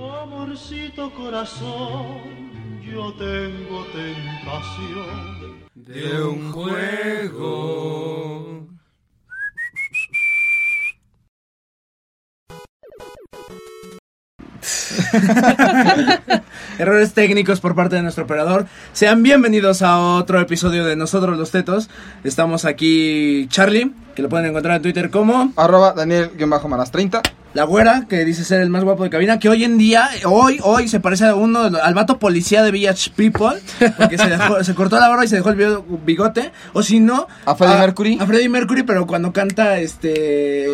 Amorcito corazón, yo tengo tentación de un juego. Errores técnicos por parte de nuestro operador. Sean bienvenidos a otro episodio de Nosotros los Tetos. Estamos aquí Charlie, que lo pueden encontrar en Twitter como Arroba Daniel-Manas30. La Güera, que dice ser el más guapo de cabina, que hoy en día, hoy, hoy se parece a uno, al vato policía de Village People, porque se, dejó- se cortó la barba y se dejó el bigote, o si no... ¿A Freddie Mercury? A Freddie Mercury, pero cuando canta este...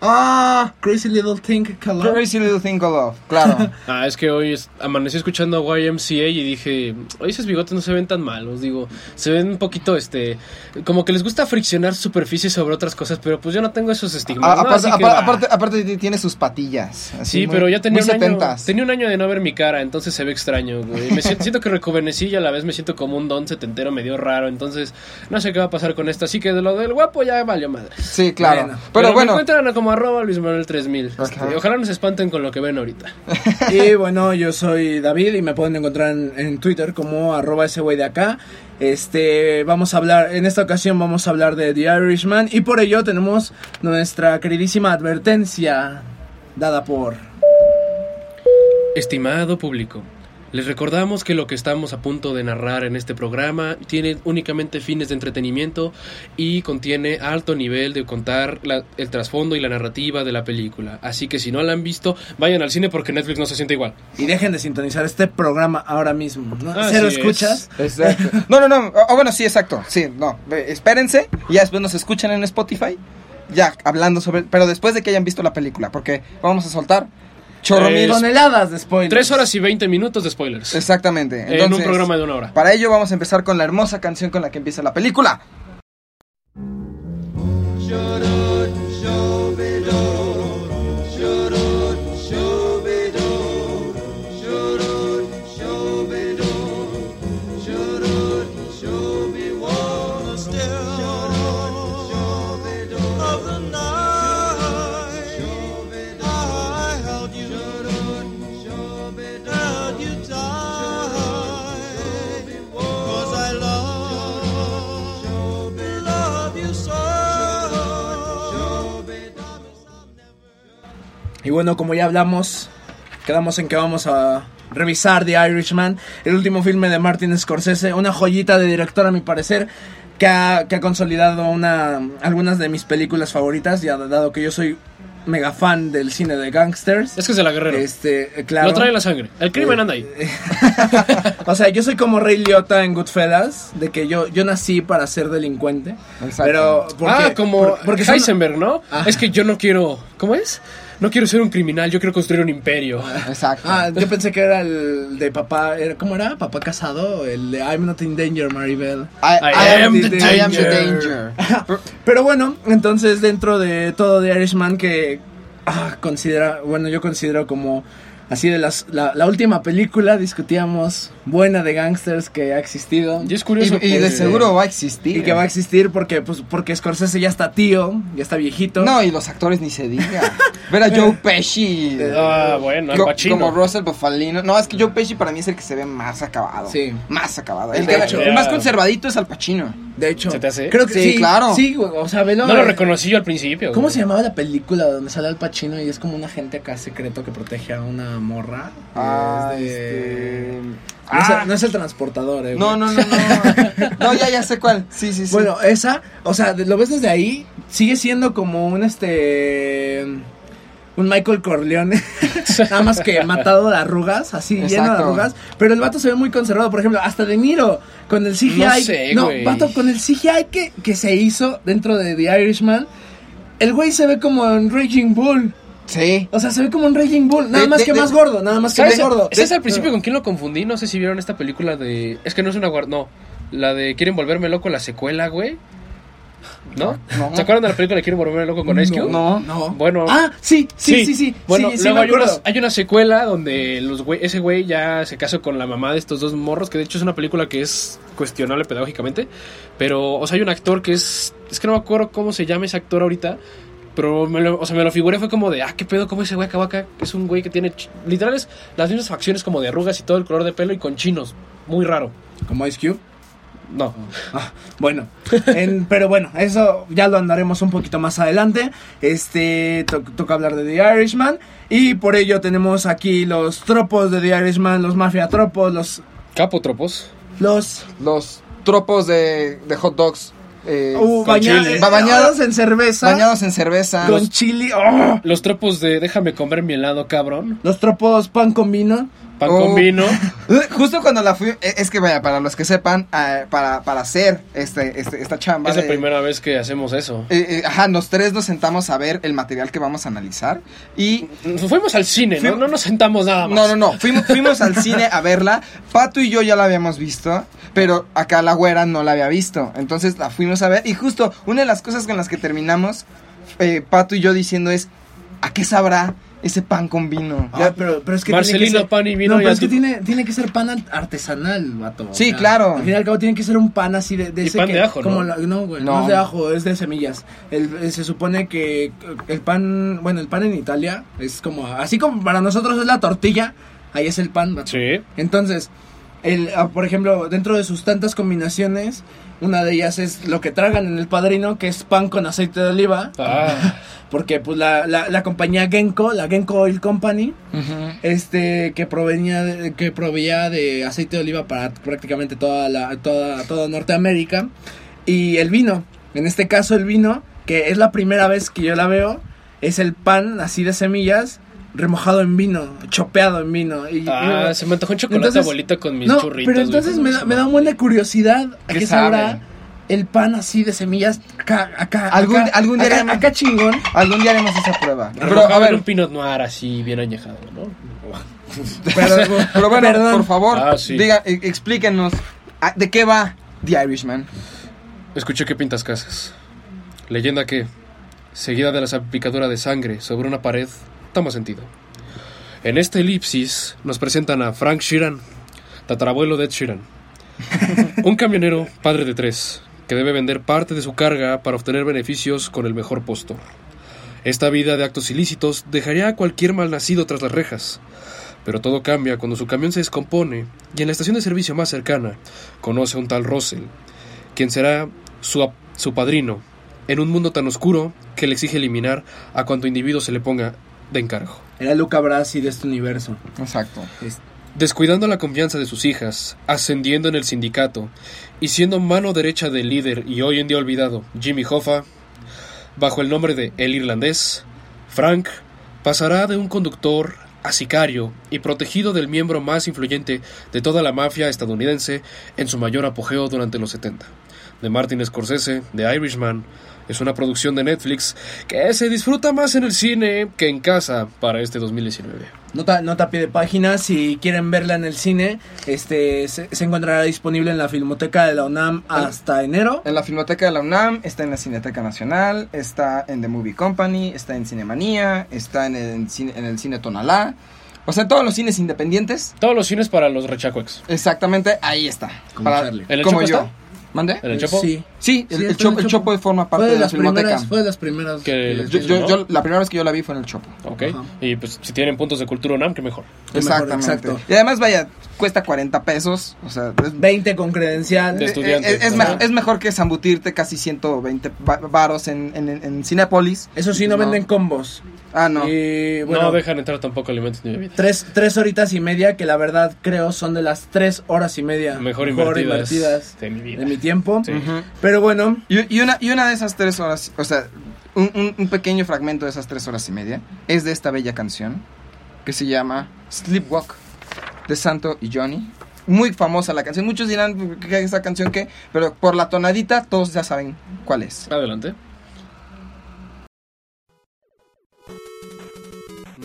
Ah, Crazy Little Thing Called Crazy Little Thing Called Love. Claro. Ah, es que hoy es- amanecí escuchando YMCA y dije, oye, esos bigotes no se ven tan malos, digo, se ven un poquito, este, como que les gusta friccionar superficie sobre otras cosas, pero pues yo no tengo esos estigmas, A- ¿no? aparte, aparte, aparte t- tiene sus patillas. así Sí, muy- pero ya tenía un, año, 70s. tenía un año de no ver mi cara, entonces se ve extraño, güey. Me siento, siento que rejuvenecí y a la vez me siento como un don setentero medio raro, entonces no sé qué va a pasar con esto. Así que de lo del guapo ya valió madre. Sí, claro. Bueno. pero, me bueno, encuentran como arroba Luis Manuel 3000. Ajá. Este, ojalá no se espanten con lo que ven ahorita. Y bueno, yo soy David y me pueden encontrar en, en Twitter como arroba ese güey de acá. Este, vamos a hablar, en esta ocasión vamos a hablar de The Irishman y por ello tenemos nuestra queridísima advertencia dada por... Estimado público, les recordamos que lo que estamos a punto de narrar en este programa tiene únicamente fines de entretenimiento y contiene alto nivel de contar la- el trasfondo y la narrativa de la película. Así que si no la han visto, vayan al cine porque Netflix no se siente igual. Y dejen de sintonizar este programa ahora mismo. ¿no? Así Cero es. escuchas. Exacto. No, no, no. Ah, bueno, sí, exacto. Sí, no. Espérense. Y ya después nos escuchan en Spotify. Ya, hablando sobre. Pero después de que hayan visto la película. Porque vamos a soltar chorro mil. Toneladas de spoilers. Tres horas y 20 minutos de spoilers. Exactamente. en un programa de una hora. Para ello vamos a empezar con la hermosa canción con la que empieza la película. Bueno, como ya hablamos, quedamos en que vamos a revisar The Irishman, el último filme de Martin Scorsese, una joyita de director a mi parecer, que ha, que ha consolidado una, algunas de mis películas favoritas, ya dado que yo soy mega fan del cine de gangsters. Es que es de la guerrera. Este, eh, claro. Lo trae la sangre. El crimen Eh, anda ahí. o sea, yo soy como Ray Liotta en Goodfellas, de que yo, yo nací para ser delincuente. Exacto. Pero, porque, ah, como por- porque son- Heisenberg, ¿no? Ajá. Es que yo no quiero. ¿Cómo es? No quiero ser un criminal, yo quiero construir un imperio. Exacto. Ah, yo pensé que era el de papá, era- ¿cómo era? Papá casado, el de I'm not in danger, Maribel. I, I am the I am the danger. danger. Pero bueno, entonces dentro de todo de Irishman que ah, considera, bueno, yo considero como así de las la, la última película discutíamos buena de gangsters que ha existido Y es curioso. Y, y de seguro va a existir. y que va a existir porque pues porque Scorsese ya está tío, ya está viejito. No, y los actores ni se diga. Ver a Joe Pesci. Ah, bueno, co- Pacino. Como Russell Buffalino. No, es que Joe Pesci para mí es el que se ve más acabado. Sí. Más acabado. El El, que- el más conservadito es Al Pacino. De hecho, ¿Se te hace? creo que sí, Sí, claro. Sí, güey, o sea, velo. No lo reconocí yo al principio. ¿Cómo güey. se llamaba la película donde sale Al Pacino y es como un agente acá secreto que protege a una morra? Ah, Es de- este. No, es, Ah. el- no es el transportador, eh. No, güey. no, no, no. No, ya, ya sé cuál. Sí, sí, sí. Bueno, esa, o sea, lo ves desde ahí, sigue siendo como un este. Un Michael Corleone, nada más que matado de arrugas, así lleno de arrugas. Pero el vato se ve muy conservado, por ejemplo, hasta De Niro, con el CGI. No sé, güey. vato, con el CGI que, que se hizo dentro de The Irishman, el güey se ve como en Raging Bull. sí. O sea, se ve como un Raging Bull, nada De- más de- que de- más gordo, nada más que más gordo. ¿Sabes al principio con quién lo confundí? No sé si vieron esta película de. Es que no es una guarda. No. La de Quieren volverme loco, la secuela, güey. ¿No? No. ¿Se acuerdan de la película de Quieren volverme loco con Ice Cube? No. No. Bueno. Ah, sí, sí, sí, sí. Bueno, sí, sí, luego hay, una, acuerdo. hay una secuela donde los güey, ese güey ya se casó con la mamá de estos dos morros, que de hecho es una película que es cuestionable pedagógicamente. Pero, o sea, hay un actor que es. Es que no me acuerdo cómo se llama ese actor ahorita. Pero me lo, o sea, me lo figuré, fue como de, ah, qué pedo, cómo ese güey acá, acá es un güey que tiene, ch- literales, las mismas facciones como de arrugas y todo el color de pelo y con chinos. Muy raro. Como Ice Cube. No. Ah, bueno, en- pero bueno, eso ya lo andaremos un poquito más adelante. Este, to- toca hablar de The Irishman. Y por ello tenemos aquí los tropos de The Irishman, los mafia tropos, los... Capotropos. los Los tropos de, de hot dogs eh, uh, con baña- chile. eh, bañados en cerveza. bañados en cerveza. con chili. ¡oh! Los tropos de déjame comer mi helado, cabrón. Los tropos pan con vino. Pan Oh. con vino. Justo cuando la fui, eh, es que vaya, para los que sepan, eh, para, para hacer este, este, esta chamba. Es la primera vez que hacemos eso. eh, eh, ajá, los tres nos sentamos a ver el material que vamos a analizar. Y Fuimos al cine, ¿no? No nos sentamos nada más. No, no, no. Fuimos, fuimos al cine a verla. Pato y yo ya la habíamos visto. Pero acá la güera no la había visto. Entonces la fuimos a ver. Y justo una de las cosas con las que terminamos, eh, Pato y yo diciendo es: ¿a qué sabrá ese pan con vino? Ah, pero, pero es que Marcelino, tiene que ser, pan y vino No, pero es que tiene, tiene que ser pan art- artesanal, vato. Sí, claro. Al fin y al cabo tiene que ser un pan así de, de Y ese pan que- de ajo, ¿no? como la- no, güey, no. No. es de ajo, es de semillas. El, eh, se supone que el pan, bueno, el pan en Italia es como, así como para nosotros es la tortilla, ahí es el pan, vato. Sí. Entonces, el, ah, por ejemplo, dentro de sus tantas combinaciones, una de ellas es lo que tragan en el padrino, que es pan con aceite de oliva. Ah, Porque pues la, la, la compañía Genko, la Genko Oil Company, este que provenía de, que proveía de aceite de oliva para prácticamente toda la toda toda Norteamérica. Y el vino en este caso el vino que es la primera vez que yo la veo es el pan así de semillas remojado en vino chopeado en vino y, ah, y- se me antojó un chocolate Entonces- abuelita con mis no churritos. pero güey. entonces me da, me da un buen de curiosidad a ¿Qué qué sabrá el pan así de semillas acá acá Algún- acá, algún día acá, haremos- acá chingón Algún día haremos esa prueba. Pero a ver, un pinot noir así bien añejado, ¿no? pero, pero bueno, perdón. por favor, Ah, sí. diga, e- explíquenos ah, de qué va The Irishman. Escuché que pintas casas. Leyenda que, seguida de la salpicadura de sangre sobre una pared, toma sentido. En esta elipsis nos presentan a Frank Sheeran, tatarabuelo de Ed Sheeran. Un camionero, padre de tres, que debe vender parte de su carga para obtener beneficios con el mejor postor. Esta vida de actos ilícitos dejaría a cualquier malnacido tras las rejas. Pero todo cambia cuando su camión se descompone y en la estación de servicio más cercana conoce a un tal Russell, quien será su, su padrino en un mundo tan oscuro que le exige eliminar a cuanto individuo se le ponga de encargo. Era Luca Brasi de este universo. Exacto. Descuidando la confianza de sus hijas, ascendiendo en el sindicato y siendo mano derecha del líder y hoy en día olvidado Jimmy Hoffa, bajo el nombre de El Irlandés, Frank pasará de un conductor a sicario y protegido del miembro más influyente de toda la mafia estadounidense en su mayor apogeo durante los 70. De Martin Scorsese, The Irishman, es una producción de Netflix que se disfruta más en el cine que en casa para este 2019. Nota, nota a pie de página, si quieren verla en el cine, este se, se encontrará disponible en la Filmoteca de la UNAM hasta enero. En la Filmoteca de la UNAM, está en la Cineteca Nacional, está en The Movie Company, está en Cinemanía, está en el, cine, en el Cine Tonalá. O sea, en todos los cines independientes. Todos los cines para los rechacuex. Exactamente, ahí está. Como Charlie. ¿En el como yo. está? ¿Mande? ¿En el Chopo? Sí. Sí, el, Sí, el está Chopo, el Chopo. Chopo forma parte Fue de, de la las Filmoteca. primeras, fue de las primeras. Que eh, les- Yo, yo- ¿no? yo- la primera vez que yo la vi fue en el Chopo. Ok. Ajá. Y pues si tienen puntos de cultura UNAM, que mejor. Qué mejor, Exactamente. exacto. Y además, vaya, cuesta 40 pesos. O sea, es, 20 con credencial. De estudiante. es, es mejor, es mejor que zambutirte casi 120 va- varos en, en, en Cinépolis. Eso sí, no, No. venden combos. Ah, no. Y bueno, no dejan entrar tampoco alimentos ni bebidas. tres, tres horitas y media, que la verdad creo son de las tres horas y media Mejor invertidas invertidas de mi vida. de mi tiempo. Sí. Ujú. Pero bueno, Y, y una, y una de esas tres horas, o sea, un, un- un pequeño fragmento de esas tres horas y media es de esta bella canción que se llama Sleepwalk de Santo y Johnny. Muy famosa la canción. Muchos dirán que esa canción qué, pero por la tonadita todos ya saben cuál es. Adelante.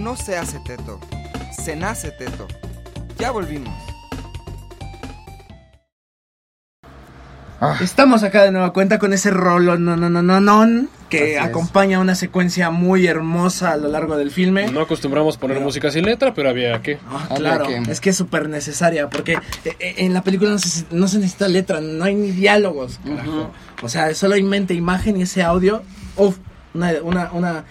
No se hace teto, se nace teto. Ya volvimos. Estamos acá de nueva cuenta con ese rolo no no no no no que Así es. acompaña una secuencia muy hermosa a lo largo del filme. No acostumbramos poner Pero- música sin letra, pero había que. Ah, Había claro, que- es que es súper necesaria porque eh, eh, en la película no se, no se necesita letra, no hay ni diálogos, carajo. O sea, solo hay mente, imagen y ese audio, uf, una, una, una,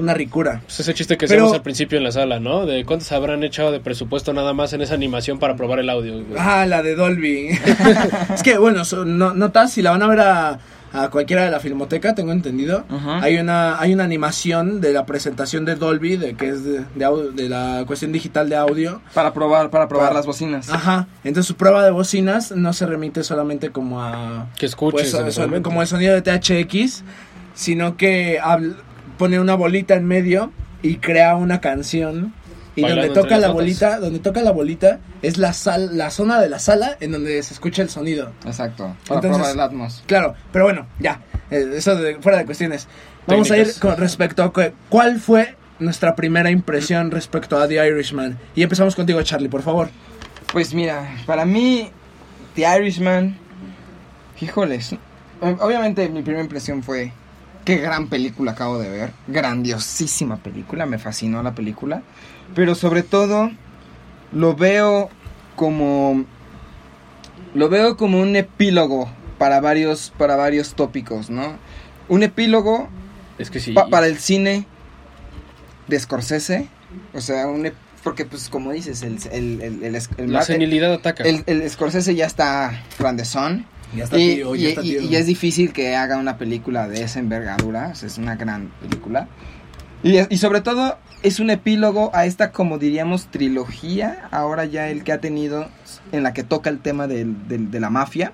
una ricura. Pues ese chiste que Pero- hacíamos al principio en la sala, ¿no? De cuántos habrán echado de presupuesto nada más en esa animación para probar el audio. güey? Ah, la de Dolby. es que, bueno, so- no, notas, si la van a ver a, a cualquiera de la filmoteca, tengo entendido, Ajá. hay una hay una animación de la presentación de Dolby, de que es de, de, au- de la cuestión digital de audio. Para probar, para probar Para- las bocinas. Ajá, entonces su prueba de bocinas no se remite solamente como a... Que escuches. pues, como el sonido de THX, sino que habl- pone una bolita en medio y crea una canción. Y Bailando donde toca la notas. bolita, donde toca la bolita es la sal, la zona de la sala en donde se escucha el sonido. Exacto. Para Entonces- probar el Atmos. Claro, pero bueno, ya, eh, eso de, fuera de cuestiones. Vamos a ir con respecto a que- cuál fue nuestra primera impresión respecto a The Irishman. Y empezamos contigo, Charlie, por favor. Pues mira, para mí, The Irishman, híjoles, obviamente mi primera impresión fue, qué gran película acabo de ver, grandiosísima película, me fascinó la película, pero sobre todo lo veo como, lo veo como un epílogo para varios, para varios tópicos, ¿no? Un epílogo Es que sí. Pa- para el cine de Scorsese, o sea, un porque pues como dices, el, el, el, el, el- la senilidad ataca. el- el Scorsese ya está grandezón Ya está y, tío, y- ya está y- tío. y es difícil que haga una película de esa envergadura, o sea, es una gran película. Y, sobre todo es un epílogo a esta, como diríamos, trilogía, ahora ya el que ha tenido, en la que toca el tema del- de la mafia,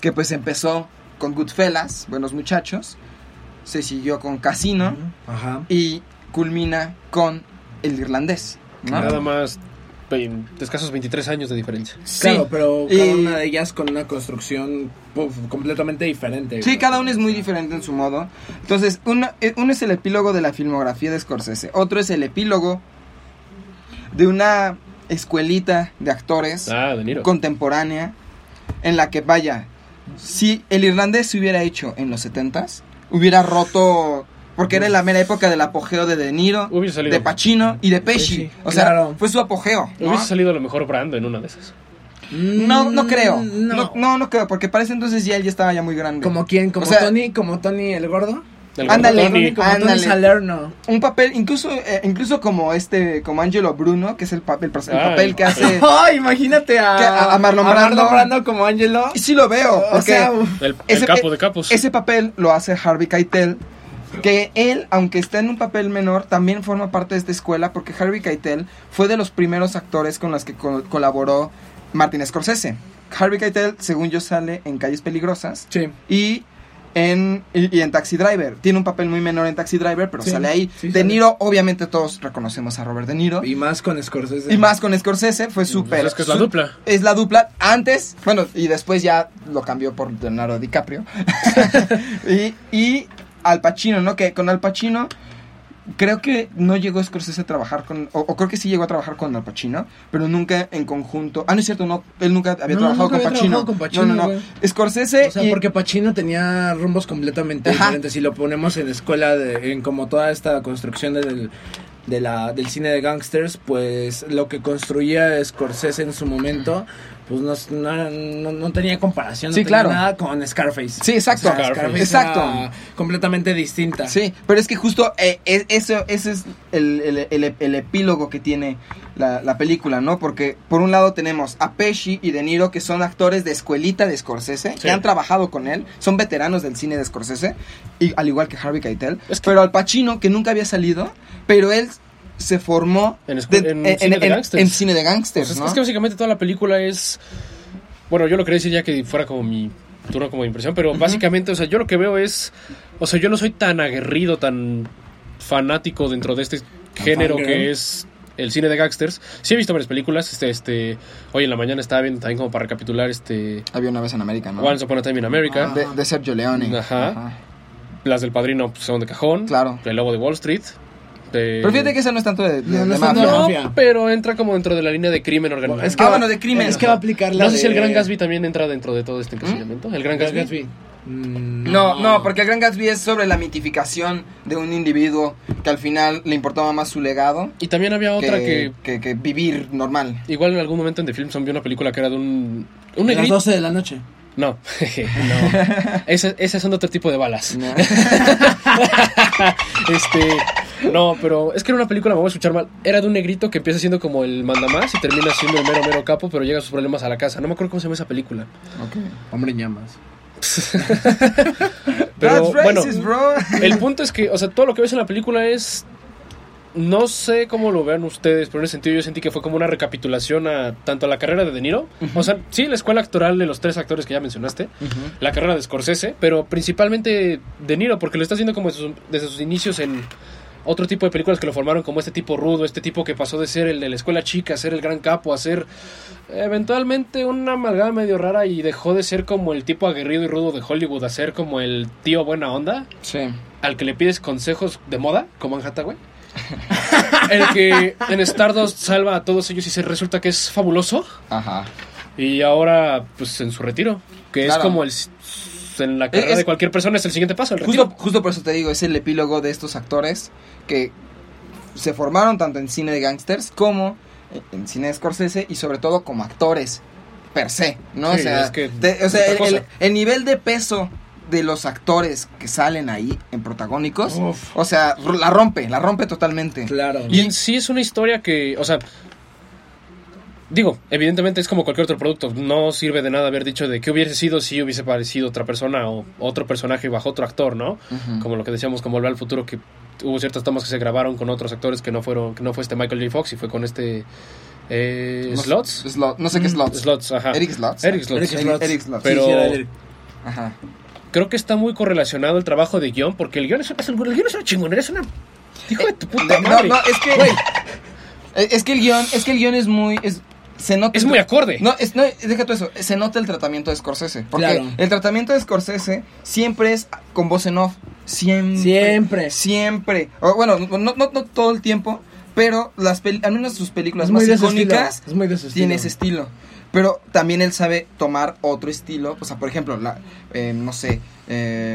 que pues empezó con Goodfellas, Buenos Muchachos, se siguió con Casino, Ajá. y culmina con el irlandés. ¿no? Nada más vein- escasos 23 años de diferencia. Claro, pero cada y- una de ellas con una construcción completamente diferente. Sí, cada uno es muy diferente en su modo. Entonces, uno, eh, uno es el epílogo de la filmografía de Scorsese, otro es el epílogo de una escuelita de actores Ah, De Niro. contemporánea en la que, vaya, si el irlandés se hubiera hecho en los 70s, hubiera roto... Porque era la mera época del apogeo de De Niro, de Pacino y de Pesci. O sea, claro. fue su apogeo. ¿no? Hubiese salido a lo mejor Brando en una de esas. No, no creo. Mm, No. no, no creo, porque para ese entonces ya él ya estaba ya muy grande. ¿Como quién? ¿Como O sea, Tony? ¿Como Tony el gordo? El Ándale, Tony. Tony ándale. Salerno. Un papel, incluso, eh, incluso como este, como Angelo Bruno, que es el papel, el Ay, papel que hace. ¡Ay, imagínate a, Que a- a Marlon Brando. como Angelo! Y sí lo veo, O porque sea. El, el ese, capo de capos. ese papel lo hace Harvey Keitel. Que él, aunque está en un papel menor, también forma parte de esta escuela porque Harvey Keitel fue de los primeros actores con los que co- colaboró Martin Scorsese. Harvey Keitel, según yo, sale en Calles Peligrosas Sí. y en, y, y en Taxi Driver. Tiene un papel muy menor en Taxi Driver, pero Sí, sale ahí. sí, de sale. Niro, obviamente todos reconocemos a Robert De Niro. Y más con Scorsese. Y más con Scorsese, fue súper. Pues es que es la dupla. Es la dupla. Antes, bueno, y después ya lo cambió por Leonardo DiCaprio. y, y Al Pacino, ¿no? Que con Al Pacino. Creo que no llegó Scorsese a trabajar con. O, o creo que sí llegó a trabajar con Al Pacino, pero nunca en conjunto. Ah, no es cierto, no. Él nunca había No, trabajado, nunca con había Pacino. trabajado con Pacino, No, no, no. Scorsese. O sea, y- porque Pacino tenía rumbos completamente Ajá. diferentes. Si lo ponemos en escuela, de, en como toda esta construcción del, de la, del cine de gangsters, pues lo que construía Scorsese en su momento, pues no, no, no- no tenía comparación. no Sí, tenía claro. nada con Scarface. Sí, exacto. O sea, Scarface. Exacto. completamente distinta. Sí, pero es que justo eh, es- eso, ese es el, el- el- el epílogo que tiene la, la película, ¿no? Porque por un lado tenemos a Pesci y De Niro, que son actores de escuelita de Scorsese, Sí. que han trabajado con él, son veteranos del cine de Scorsese, y, al igual que Harvey Keitel. Es que- Pero Al Pacino, que nunca había salido, pero él se formó En escu- en cine de gangsters. en cine de gangsters, Pues es, ¿no? es que básicamente toda la película es. Bueno, yo lo quería decir ya que fuera como mi turno como impresión, pero básicamente, o sea, yo lo que veo es. O sea, yo no soy tan aguerrido, tan fanático dentro de este género que es el cine de gangsters. Sí he visto varias películas. Este, este, hoy en la mañana estaba viendo también como para recapitular este. Había una vez en América, ¿no? Once Upon a Time in America. Ah. de, de Sergio Leone. Ajá. Las del padrino pues, son de cajón. Claro. El lobo de Wall Street. Pero fíjate que esa no es tanto de, de- No, no de mafia. No, pero entra como dentro de la línea de crimen organizado. Es que Ah, va- bueno, de crimen. Es que va a aplicar la no sé si el Gran Gatsby también entra dentro de todo este encasillamiento. El Gran Gatsby. Gatsby. Mm, No, no, porque el Gran Gatsby es sobre la mitificación de un individuo que al final le importaba más su legado Y también había otra que, que, que, que vivir normal. igual en algún momento en The Film vi una película que era de un un A las negrito. 12 de la noche. No, no. Ese- esas son otro tipo de balas. ¿no? Este, no, pero es que era una película, me voy a escuchar mal. Era de un negrito que empieza siendo como el mandamás y termina siendo el mero mero capo, pero llega sus problemas a la casa. No me acuerdo cómo se llama esa película. Hombre en llamas. Pero That's bueno, racist, bro. el punto es que, o sea, todo lo que ves en la película es no sé cómo lo vean ustedes, pero en ese sentido yo sentí que fue como una recapitulación a tanto a la carrera de De Niro, o sea, sí, la escuela actoral de los tres actores que ya mencionaste, la carrera de Scorsese, pero principalmente De Niro, porque lo está haciendo como desde sus, desde sus inicios en otro tipo de películas que lo formaron como este tipo rudo, este tipo que pasó de ser el de la escuela chica a ser el gran capo, a ser eventualmente una amalgama medio rara y dejó de ser como el tipo aguerrido y rudo de Hollywood a ser como el tío buena onda Sí. al que le pides consejos de moda, como en Hathaway. el que en Stardust salva a todos ellos y se resulta que es fabuloso. Ajá. Y ahora, pues en su retiro, que Claro. es como el. En la carrera Es- de cualquier persona es el siguiente paso, el retiro. Justo, justo por eso te digo, es el epílogo de estos actores que se formaron tanto en cine de gangsters como en cine de Scorsese y sobre todo como actores per se, ¿no? Sí, o sea, es que te- o sea, el, cosa. el- el nivel de peso de los actores que salen ahí en protagónicos, Uf. o sea, la rompe, la rompe totalmente. Claro. Y en sí es una historia que, o sea, digo, evidentemente es como cualquier otro producto. No sirve de nada haber dicho de qué hubiese sido si hubiese parecido otra persona o otro personaje bajo otro actor, ¿no? Como lo que decíamos, como Volver al Futuro, que hubo ciertas tomas que se grabaron con otros actores que no fueron, que no fue este Michael J. Fox y fue con este eh, No- Slots. Slot- no sé qué Slots. Slots, ajá. Eric Slots. Eric Slots. Eric Slots. Eric Slots. Pero- Sí, sí, era Eric. Ajá. Creo que está muy correlacionado el trabajo de guion, porque el guion es, es- el guion es una chingonera, es una... Hijo de tu puta Eh, No, madre. no, es que es que el guion, es que el guion es muy es se nota Es muy acorde. No, es, no, deja todo eso. Se nota el tratamiento de Scorsese. Porque Claro. el tratamiento de Scorsese siempre es con voz en off. Siempre. Siempre. Siempre. O, bueno, no, no, no todo el tiempo. Pero las al menos sus películas Es más icónicas tiene ese estilo. Pero también él sabe tomar otro estilo. O sea, por ejemplo, la, eh, no sé, eh,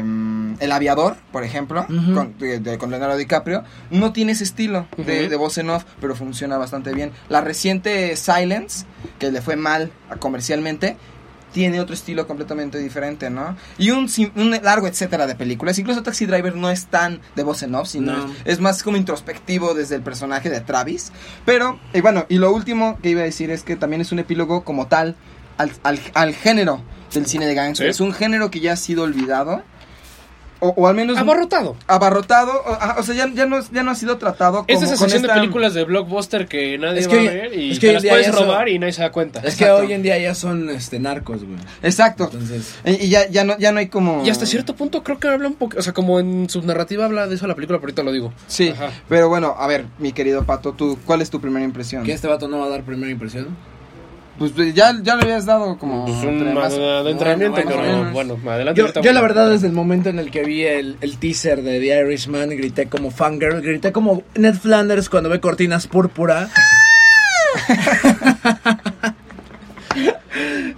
El Aviador, por ejemplo, con, de- de- con Leonardo DiCaprio, no tiene ese estilo de, de voz en off, pero funciona bastante bien. La reciente Silence, que le fue mal comercialmente, tiene otro estilo completamente diferente, ¿no? Y un, un largo etcétera de películas. Incluso Taxi Driver no es tan de voz en off, sino No. es, es más como introspectivo desde el personaje de Travis. Pero, y bueno, y lo último que iba a decir es que también es un epílogo como tal al, al, al género del cine de gangster. Sí. Es un género que ya ha sido olvidado. O, o al menos Abarrotado. abarrotado. O, o sea, ya, ya, no, ya no ha sido tratado como Es esa con sección esta- de películas de blockbuster que nadie Es va a ver y es que te las puedes son- robar y nadie se da cuenta. Es que hoy en día ya son este narcos, güey. Exacto. Entonces, Y, y ya, ya, no, ya no hay como... Y hasta cierto punto creo que habla un poco, o sea, como en su narrativa habla de eso la película, pero ahorita lo digo. Sí, Ajá. pero bueno, a ver, mi querido Pato, ¿tú, ¿cuál es tu primera impresión? ¿que este vato no va a dar primera impresión? Pues eh, ya, ya le habías dado como... Pues un más- adentrenamiento, bueno, pero bueno. bueno, adelante. Yo, la verdad desde el momento en el que vi el, el teaser de The Irishman grité como fangirl, grité como Ned Flanders cuando ve cortinas púrpura.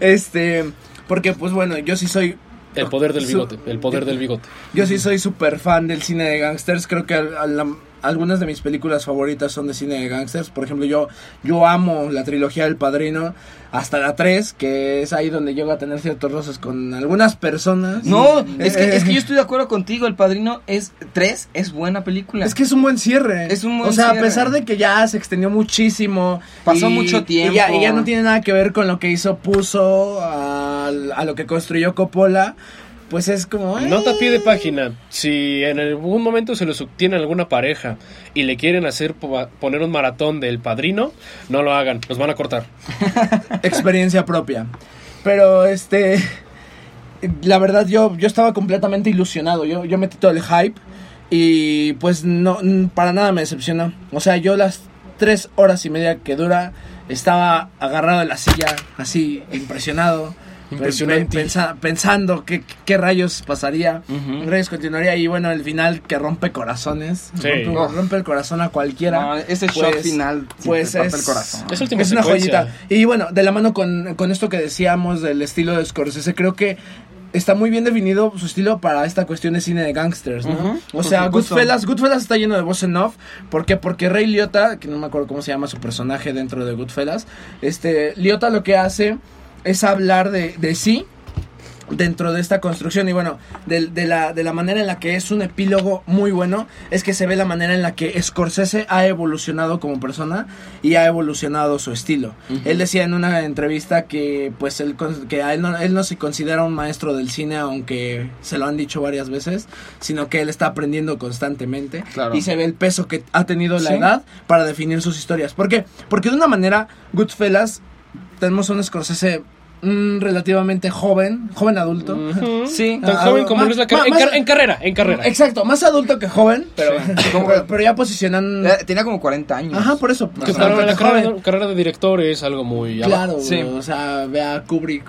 este, porque pues bueno, yo sí soy El poder del bigote, el poder del bigote. yo sí soy súper fan del cine de gangsters. Creo que al- a la- algunas de mis películas favoritas son de cine de gangsters. Por ejemplo, yo, yo amo la trilogía del Padrino hasta la 3, que es ahí donde llego a tener ciertos roces con algunas personas. No, es que, es que yo estoy de acuerdo contigo, El Padrino es 3, es buena película. Es que es un buen cierre. Es un buen O sea, cierre. a pesar de que ya se extendió muchísimo. Pasó mucho tiempo. Y ya, y ya no tiene nada que ver con lo que hizo Puso a, a lo que construyó Coppola. Pues es como. Nota a pie de página. Si en algún momento se les tiene alguna pareja y le quieren hacer po- poner un maratón del padrino, no lo hagan, los van a cortar. experiencia propia. Pero este. La verdad, yo, yo estaba completamente ilusionado. Yo, yo metí todo el hype. Y pues no, para nada me decepcionó. O sea, yo las tres horas y media que dura estaba agarrado de la silla, así, impresionado. Impresionante. Pensa- pensando qué, qué rayos pasaría, qué rayos continuaría. Y bueno, el final que rompe corazones. Sí. Rompe, Oh. rompe el corazón a cualquiera. No, ese Pues- shot final pues parte es- el corazón. Es una joyita. Y bueno, de la mano con, con esto que decíamos del estilo de Scorsese, creo que está muy bien definido su estilo para esta cuestión de cine de gangsters, ¿no? O sea. Goodfellas, Goodfellas está lleno de voz en off. ¿Por qué? Porque Ray Liotta, que no me acuerdo cómo se llama su personaje dentro de Goodfellas, este, Liotta lo que hace es hablar de, de sí dentro de esta construcción y bueno, de, de la, de la manera en la que es un epílogo muy bueno, es que se ve la manera en la que Scorsese ha evolucionado como persona y ha evolucionado su estilo. Él decía en una entrevista que pues él, que a él, no, él no se considera un maestro del cine, aunque se lo han dicho varias veces, sino que él está aprendiendo constantemente Claro. y se ve el peso que ha tenido la Sí. edad para definir sus historias. ¿Por qué? Porque de una manera, Goodfellas, tenemos un Scorsese mm, relativamente joven, joven adulto. Ujú. Sí. Tan Ah, joven como ma- lo es la ma- carrera. En, más- car- en carrera, en carrera. Exacto, más adulto que joven, pero, pero, pero ya posicionando... Eh, Tenía como 40 años. Ajá, por eso. Que más para la carrera, joven. carrera de director es algo muy... Claro, Sí. güey, o sea, ve a Kubrick.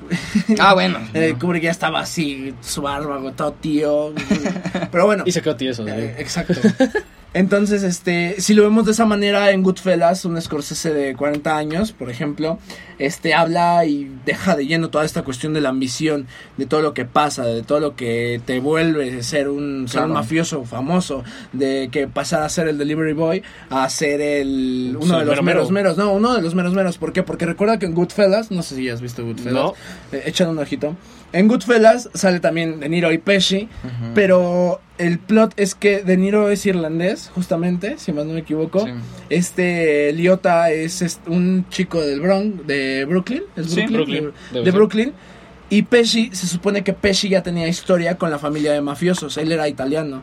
Ah, bueno. Eh, Kubrick ya estaba así, su barba, güey, todo tío. Pero bueno. Y se quedó tieso. Eh, exacto. Entonces, este, si lo vemos de esa manera en Goodfellas, un Scorsese de 40 años, por ejemplo, este habla y deja de lleno toda esta cuestión de la ambición, de todo lo que pasa, de todo lo que te vuelve ser un, ser un mafioso famoso, de que pasar a ser el delivery boy a ser el uno Sí, de los mero, mero. meros meros, no, uno de los meros meros, ¿por qué? Porque recuerda que en Goodfellas, no sé si has visto Goodfellas, No. eh, échale un ojito. En Goodfellas sale también De Niro y Pesci, pero el plot es que De Niro es irlandés, justamente, si más no me equivoco. Sí. Este Liotta es, un chico del Bronx, de Brooklyn, ¿es Sí, Brooklyn? Brooklyn, De. Brooklyn. Y Pesci, se supone que Pesci ya tenía historia con la familia de mafiosos, él era italiano.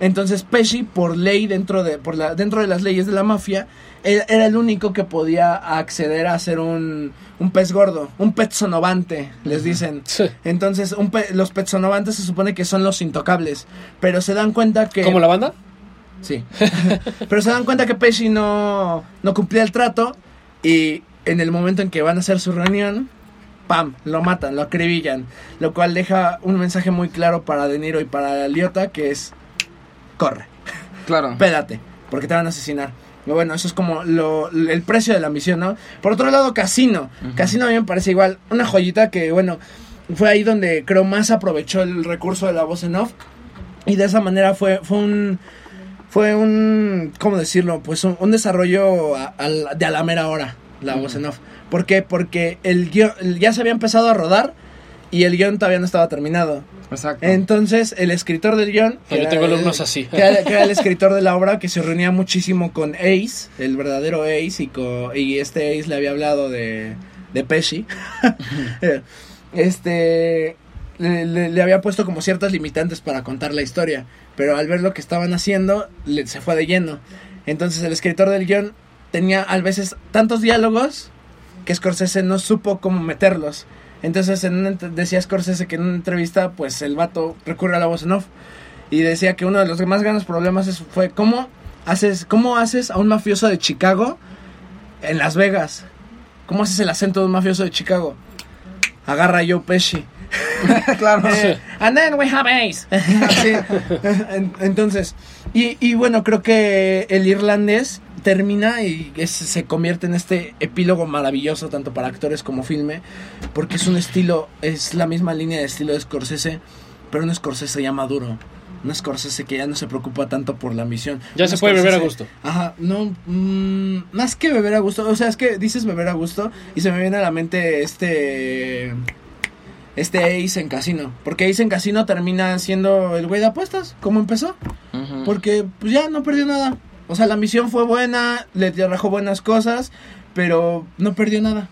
Entonces Pesci, por ley, dentro de, por la, dentro de las leyes de la mafia, era el único que podía acceder a ser un, un pez gordo, un pez sonovante, les dicen. Sí. Entonces, un pe- los pezonovantes se supone que son los intocables, pero se dan cuenta que... ¿Como la banda? Sí. pero se dan cuenta que Pesci no, no cumplía el trato y en el momento en que van a hacer su reunión, ¡pam! Lo matan, lo acribillan, lo cual deja un mensaje muy claro para De Niro y para Liotta que es, corre, Claro. pélate, porque te van a asesinar. Bueno, eso es como lo, el precio de la misión, ¿no? Por otro lado, Casino. Casino a mí me parece igual una joyita que, bueno, fue ahí donde creo más aprovechó el recurso de la voz en off. Y de esa manera fue, fue un... Fue un... ¿Cómo decirlo? Pues un, un desarrollo a- de a la mera hora, la voz en off. ¿Por qué? Porque el guion ya se había empezado a rodar y el guion todavía no estaba terminado. Exacto. Entonces, el escritor del guion... que Yo era tengo el- alumnos así. Que era, que era el escritor de la obra que se reunía muchísimo con Ace, el verdadero Ace, y, co- y este Ace le había hablado de, de Pesci. este... Le, le- le había puesto como ciertas limitantes para contar la historia, pero al ver lo que estaban haciendo, le- se fue de lleno. Entonces el escritor del guion tenía a veces tantos diálogos que Scorsese no supo cómo meterlos. Entonces en una decía Scorsese que en una entrevista pues el vato recurre a la voz en off y decía que uno de los más grandes problemas fue cómo haces cómo haces a un mafioso de Chicago en Las Vegas. ¿Cómo haces el acento de un mafioso de Chicago? Agarra Joe Pesci. claro. Eh, and then we have Ace. Sí. En- Entonces, y, y bueno, creo que el irlandés termina y es- se convierte en este epílogo maravilloso tanto para actores como filme, porque es un estilo, es la misma línea de estilo de Scorsese, pero un Scorsese ya maduro. Un Scorsese que ya no se preocupa tanto por la misión. Ya Un se puede beber a gusto. Ajá, no, mm, más que beber a gusto, o sea, es que dices beber a gusto y se me viene a la mente este este Ace en Casino, porque Ace en Casino termina siendo el güey de apuestas, como empezó, porque pues ya no perdió nada. O sea, la misión fue buena, le trajo buenas cosas, pero no perdió nada.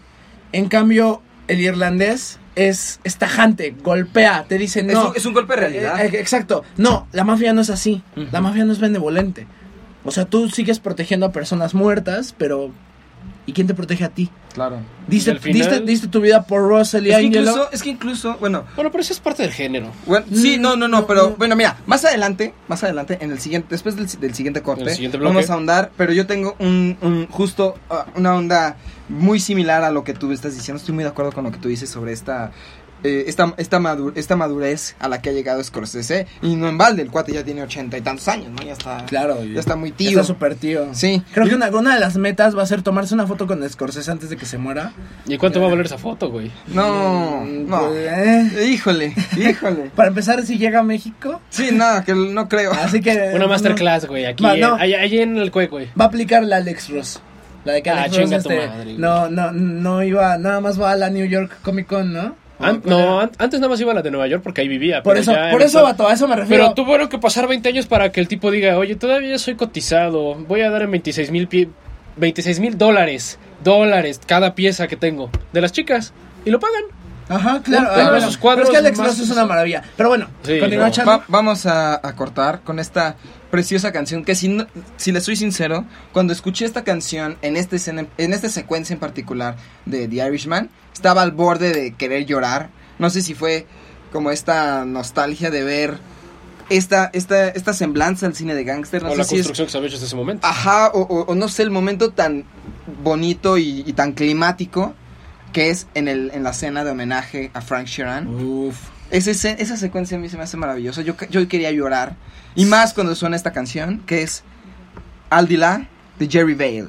En cambio, el irlandés es, es tajante, golpea, te dice Es no. un- es un golpe de realidad. Eh, eh, exacto. No, la mafia no es así. La mafia no es benevolente. O sea, tú sigues protegiendo a personas muertas, pero ¿y quién te protege a ti? Claro. Diste, final- diste, diste tu vida por Russell y Es que, incluso, es que incluso, bueno, Bueno, pero eso es parte del género. bueno, sí, Mm, no, no, no, no, pero no. bueno, mira, más adelante, más adelante, en el siguiente, después del, del siguiente corte, siguiente vamos a ahondar, pero yo tengo un, un- justo ah, una onda muy similar a lo que tú estás diciendo, estoy muy de acuerdo con lo que tú dices sobre esta eh, esta, esta, madu- esta madurez a la que ha llegado Scorsese. Y no en balde, el cuate ya tiene ochenta y tantos años, ¿no? Ya está, Claro. ya está muy tío. Está súper tío. Sí. Creo Y- que una, una de las metas va a ser tomarse una foto con Scorsese antes de que se muera. ¿Y cuánto va a valer esa foto, güey? No, Mm, no. pues, eh. Híjole, híjole. Para empezar, si llega a México. Sí, nada, que no creo. Así que. Una no- masterclass, güey, aquí, Va, en- no. allá, allá en el cue, güey. Va a aplicar la Alex Ross. La de que Ah, Alex Ross este, madre, no, no, no iba, nada más va a la New York Comic Con, ¿no? An- no, an- antes nada más iba a la de Nueva York porque ahí vivía. Por pero eso, por eso, vato, a eso me refiero. Pero tuvieron que pasar 20 años para que el tipo diga, oye, todavía soy cotizado, voy a dar en 26 mil 26 mil dólares, dólares cada pieza que tengo de las chicas. Y lo pagan. Ajá, claro. Ah, bueno, sus cuadros pero es que Alex Ross es una maravilla. Pero bueno, Sí, continúa, no. Chano. Va- vamos a, a cortar con esta preciosa canción que si, no- si le soy sincero, cuando escuché esta canción en, este escena, en esta secuencia en particular de The Irishman, estaba al borde de querer llorar. No sé si fue como esta nostalgia de ver esta, esta, esta semblanza al cine de gángster. No o sé la si es- construcción que se había hecho hasta ese momento. Ajá, o, o- o no sé, el momento tan bonito y, y tan climático que es en, el, en la cena de homenaje a Frank Sheeran. Uf. Ese se- esa secuencia a mí se me hace maravillosa. Yo, yo quería llorar. Y más cuando suena esta canción, que es Aldila de Jerry Vale.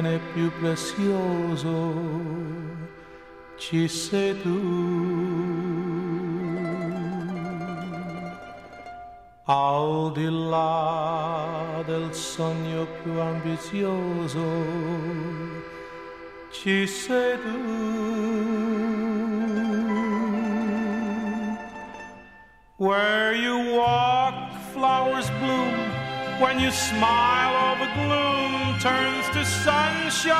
Bene più prezioso ci sei tu. Al di là del sogno più ambizioso ci sei tu. Where you bloom. When you smile, all the gloom turns to sunshine.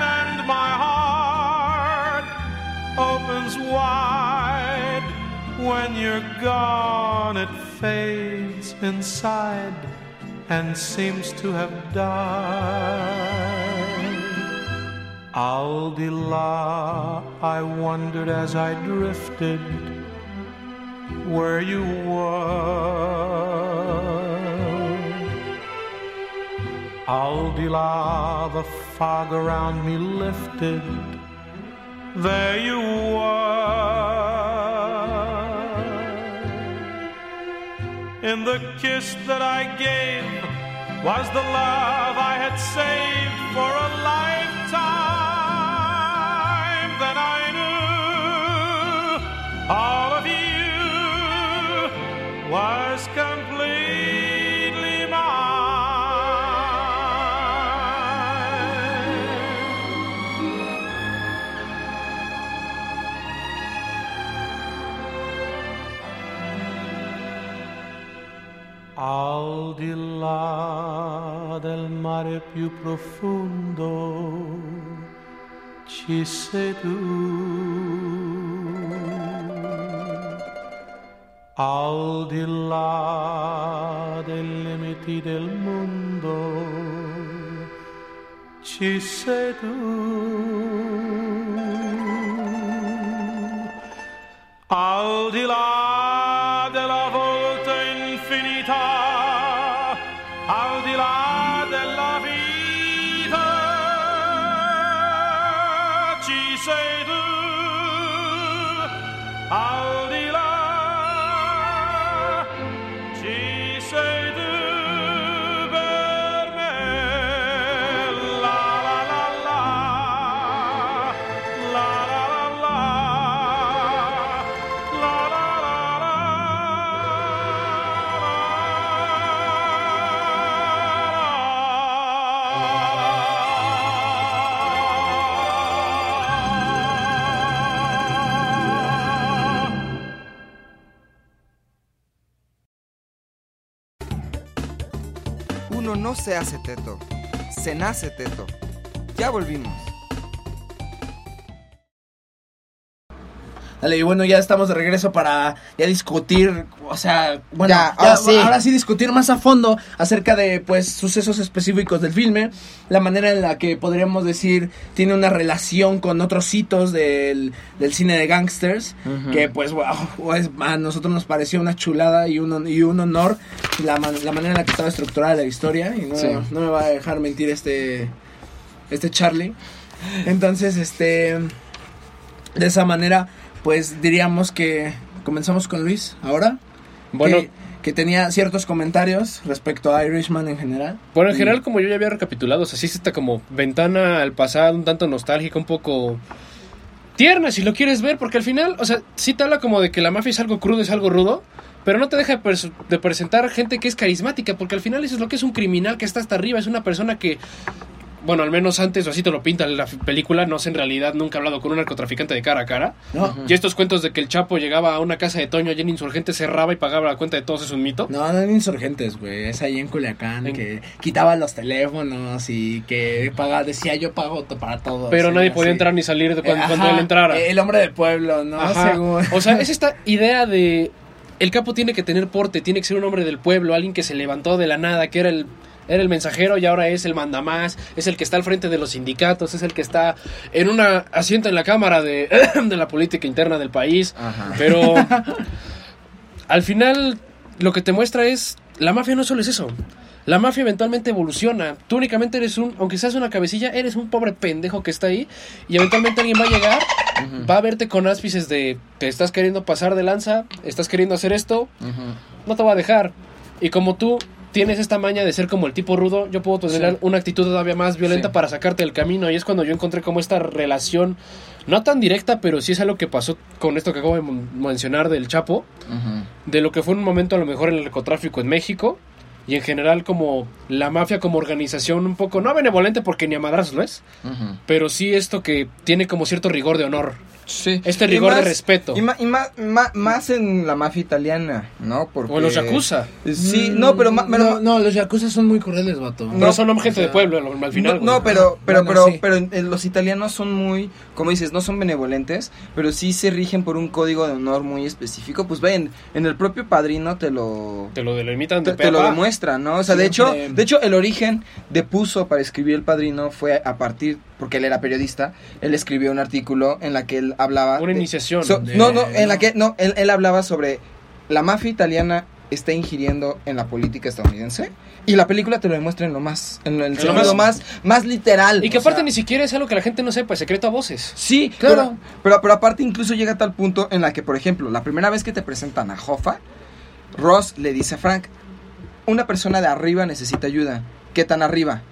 And my heart opens wide. When you're gone, it fades inside and seems to have died. Aldila, I wondered as I drifted where you were. Aldila, the fog around me lifted. There you were. In the kiss that I gave was the love I had saved for a lifetime. Al di là del mare più profondo ci sei tu. Al di là dei limiti del mondo ci sei tu. Al di là Al No se hace teto, se nace teto. Ya volvimos. Dale, y bueno, ya estamos de regreso para ya discutir o sea, bueno, Ya, ya, ahora sí. ahora sí discutir más a fondo acerca de, pues, sucesos específicos del filme, la manera en la que podríamos decir tiene una relación con otros hitos del, del cine de gangsters, que pues, wow, pues, a nosotros nos pareció una chulada y un, y un honor la, la manera en la que estaba estructurada la historia, y no, Sí. no me va a dejar mentir este, este Charlie. Entonces, este, de esa manera, pues diríamos que comenzamos con Luis ahora. Bueno, que, que tenía ciertos comentarios respecto a Irishman en general. Bueno, en general, como yo ya había recapitulado, o sea, sí es esta como ventana al pasado, un tanto nostálgica, un poco tierna, si lo quieres ver, porque al final, o sea, sí te habla como de que la mafia es algo crudo, es algo rudo, pero no te deja de presentar gente que es carismática, porque al final eso es lo que es un criminal que está hasta arriba, es una persona que, bueno, al menos antes, o así te lo pinta en la película, no sé en realidad, nunca he hablado con un narcotraficante de cara a cara. No, Y estos cuentos de que el Chapo llegaba a una casa de Toño allá en Insurgente, cerraba y pagaba la cuenta de todos es un mito. no, no eran insurgentes, güey. Es ahí en Culiacán En- que quitaba los teléfonos y que pagaba, decía yo pago para todo. Pero nadie podía entrar ni salir de cuando, cuando él entrara. El hombre del pueblo, ¿no? Ajá. Según- O sea, es esta idea de el capo tiene que tener porte, tiene que ser un hombre del pueblo, alguien que se levantó de la nada, que era el era el mensajero y ahora es el mandamás, es el que está al frente de los sindicatos, es el que está en una asiento en la cámara de, de la política interna del país. Ajá. Pero al final lo que te muestra es la mafia no solo es eso. La mafia eventualmente evoluciona. Tú únicamente eres un, aunque seas una cabecilla, eres un pobre pendejo que está ahí y eventualmente alguien va a llegar, va a verte con áspices de te estás queriendo pasar de lanza, estás queriendo hacer esto, no te va a dejar. Y como tú tienes esta maña de ser como el tipo rudo, yo puedo tener Sí. una actitud todavía más violenta Sí. para sacarte del camino. Y es cuando yo encontré como esta relación, no tan directa, pero sí es algo que pasó con esto que acabo de mencionar del Chapo, de lo que fue un momento a lo mejor el narcotráfico en México. Y en general como la mafia como organización un poco, no benevolente porque ni a madrazos lo es, pero sí esto que tiene como cierto rigor de honor. Sí. Este rigor de respeto. Y, ma- y ma- ma- más en la mafia italiana, ¿no? Porque... O en los Yakuza. Sí, no, pero... ma- pero- no, no, los yakuza son muy crueles, vato. Pero No, son gente o de pueblo al al final. no, pero, pero, Bueno, pero, sí. pero en los italianos son muy, como dices, no son benevolentes, pero sí se rigen por un código de honor muy específico. Pues ven, en el propio padrino te lo, Te lo delimitan de te, lo pa. demuestra, ¿no? O sea, de hecho, de hecho, el origen de Puso para escribir El Padrino fue a partir, porque él era periodista, él escribió un artículo en la que él hablaba... Una de- iniciación. so- de- no, no, en la que, no, él, él hablaba sobre la mafia italiana está ingiriendo en la política estadounidense y la película te lo demuestra en lo más, en lo, en lo más, más literal. Y que aparte sea, ni siquiera es algo que la gente no sepa, es secreto a voces. Sí, Claro. Pero, pero, pero aparte incluso llega a tal punto en la que, por ejemplo, la primera vez que te presentan a Hoffa, Ross le dice a Frank, una persona de arriba necesita ayuda. ¿Qué tan arriba?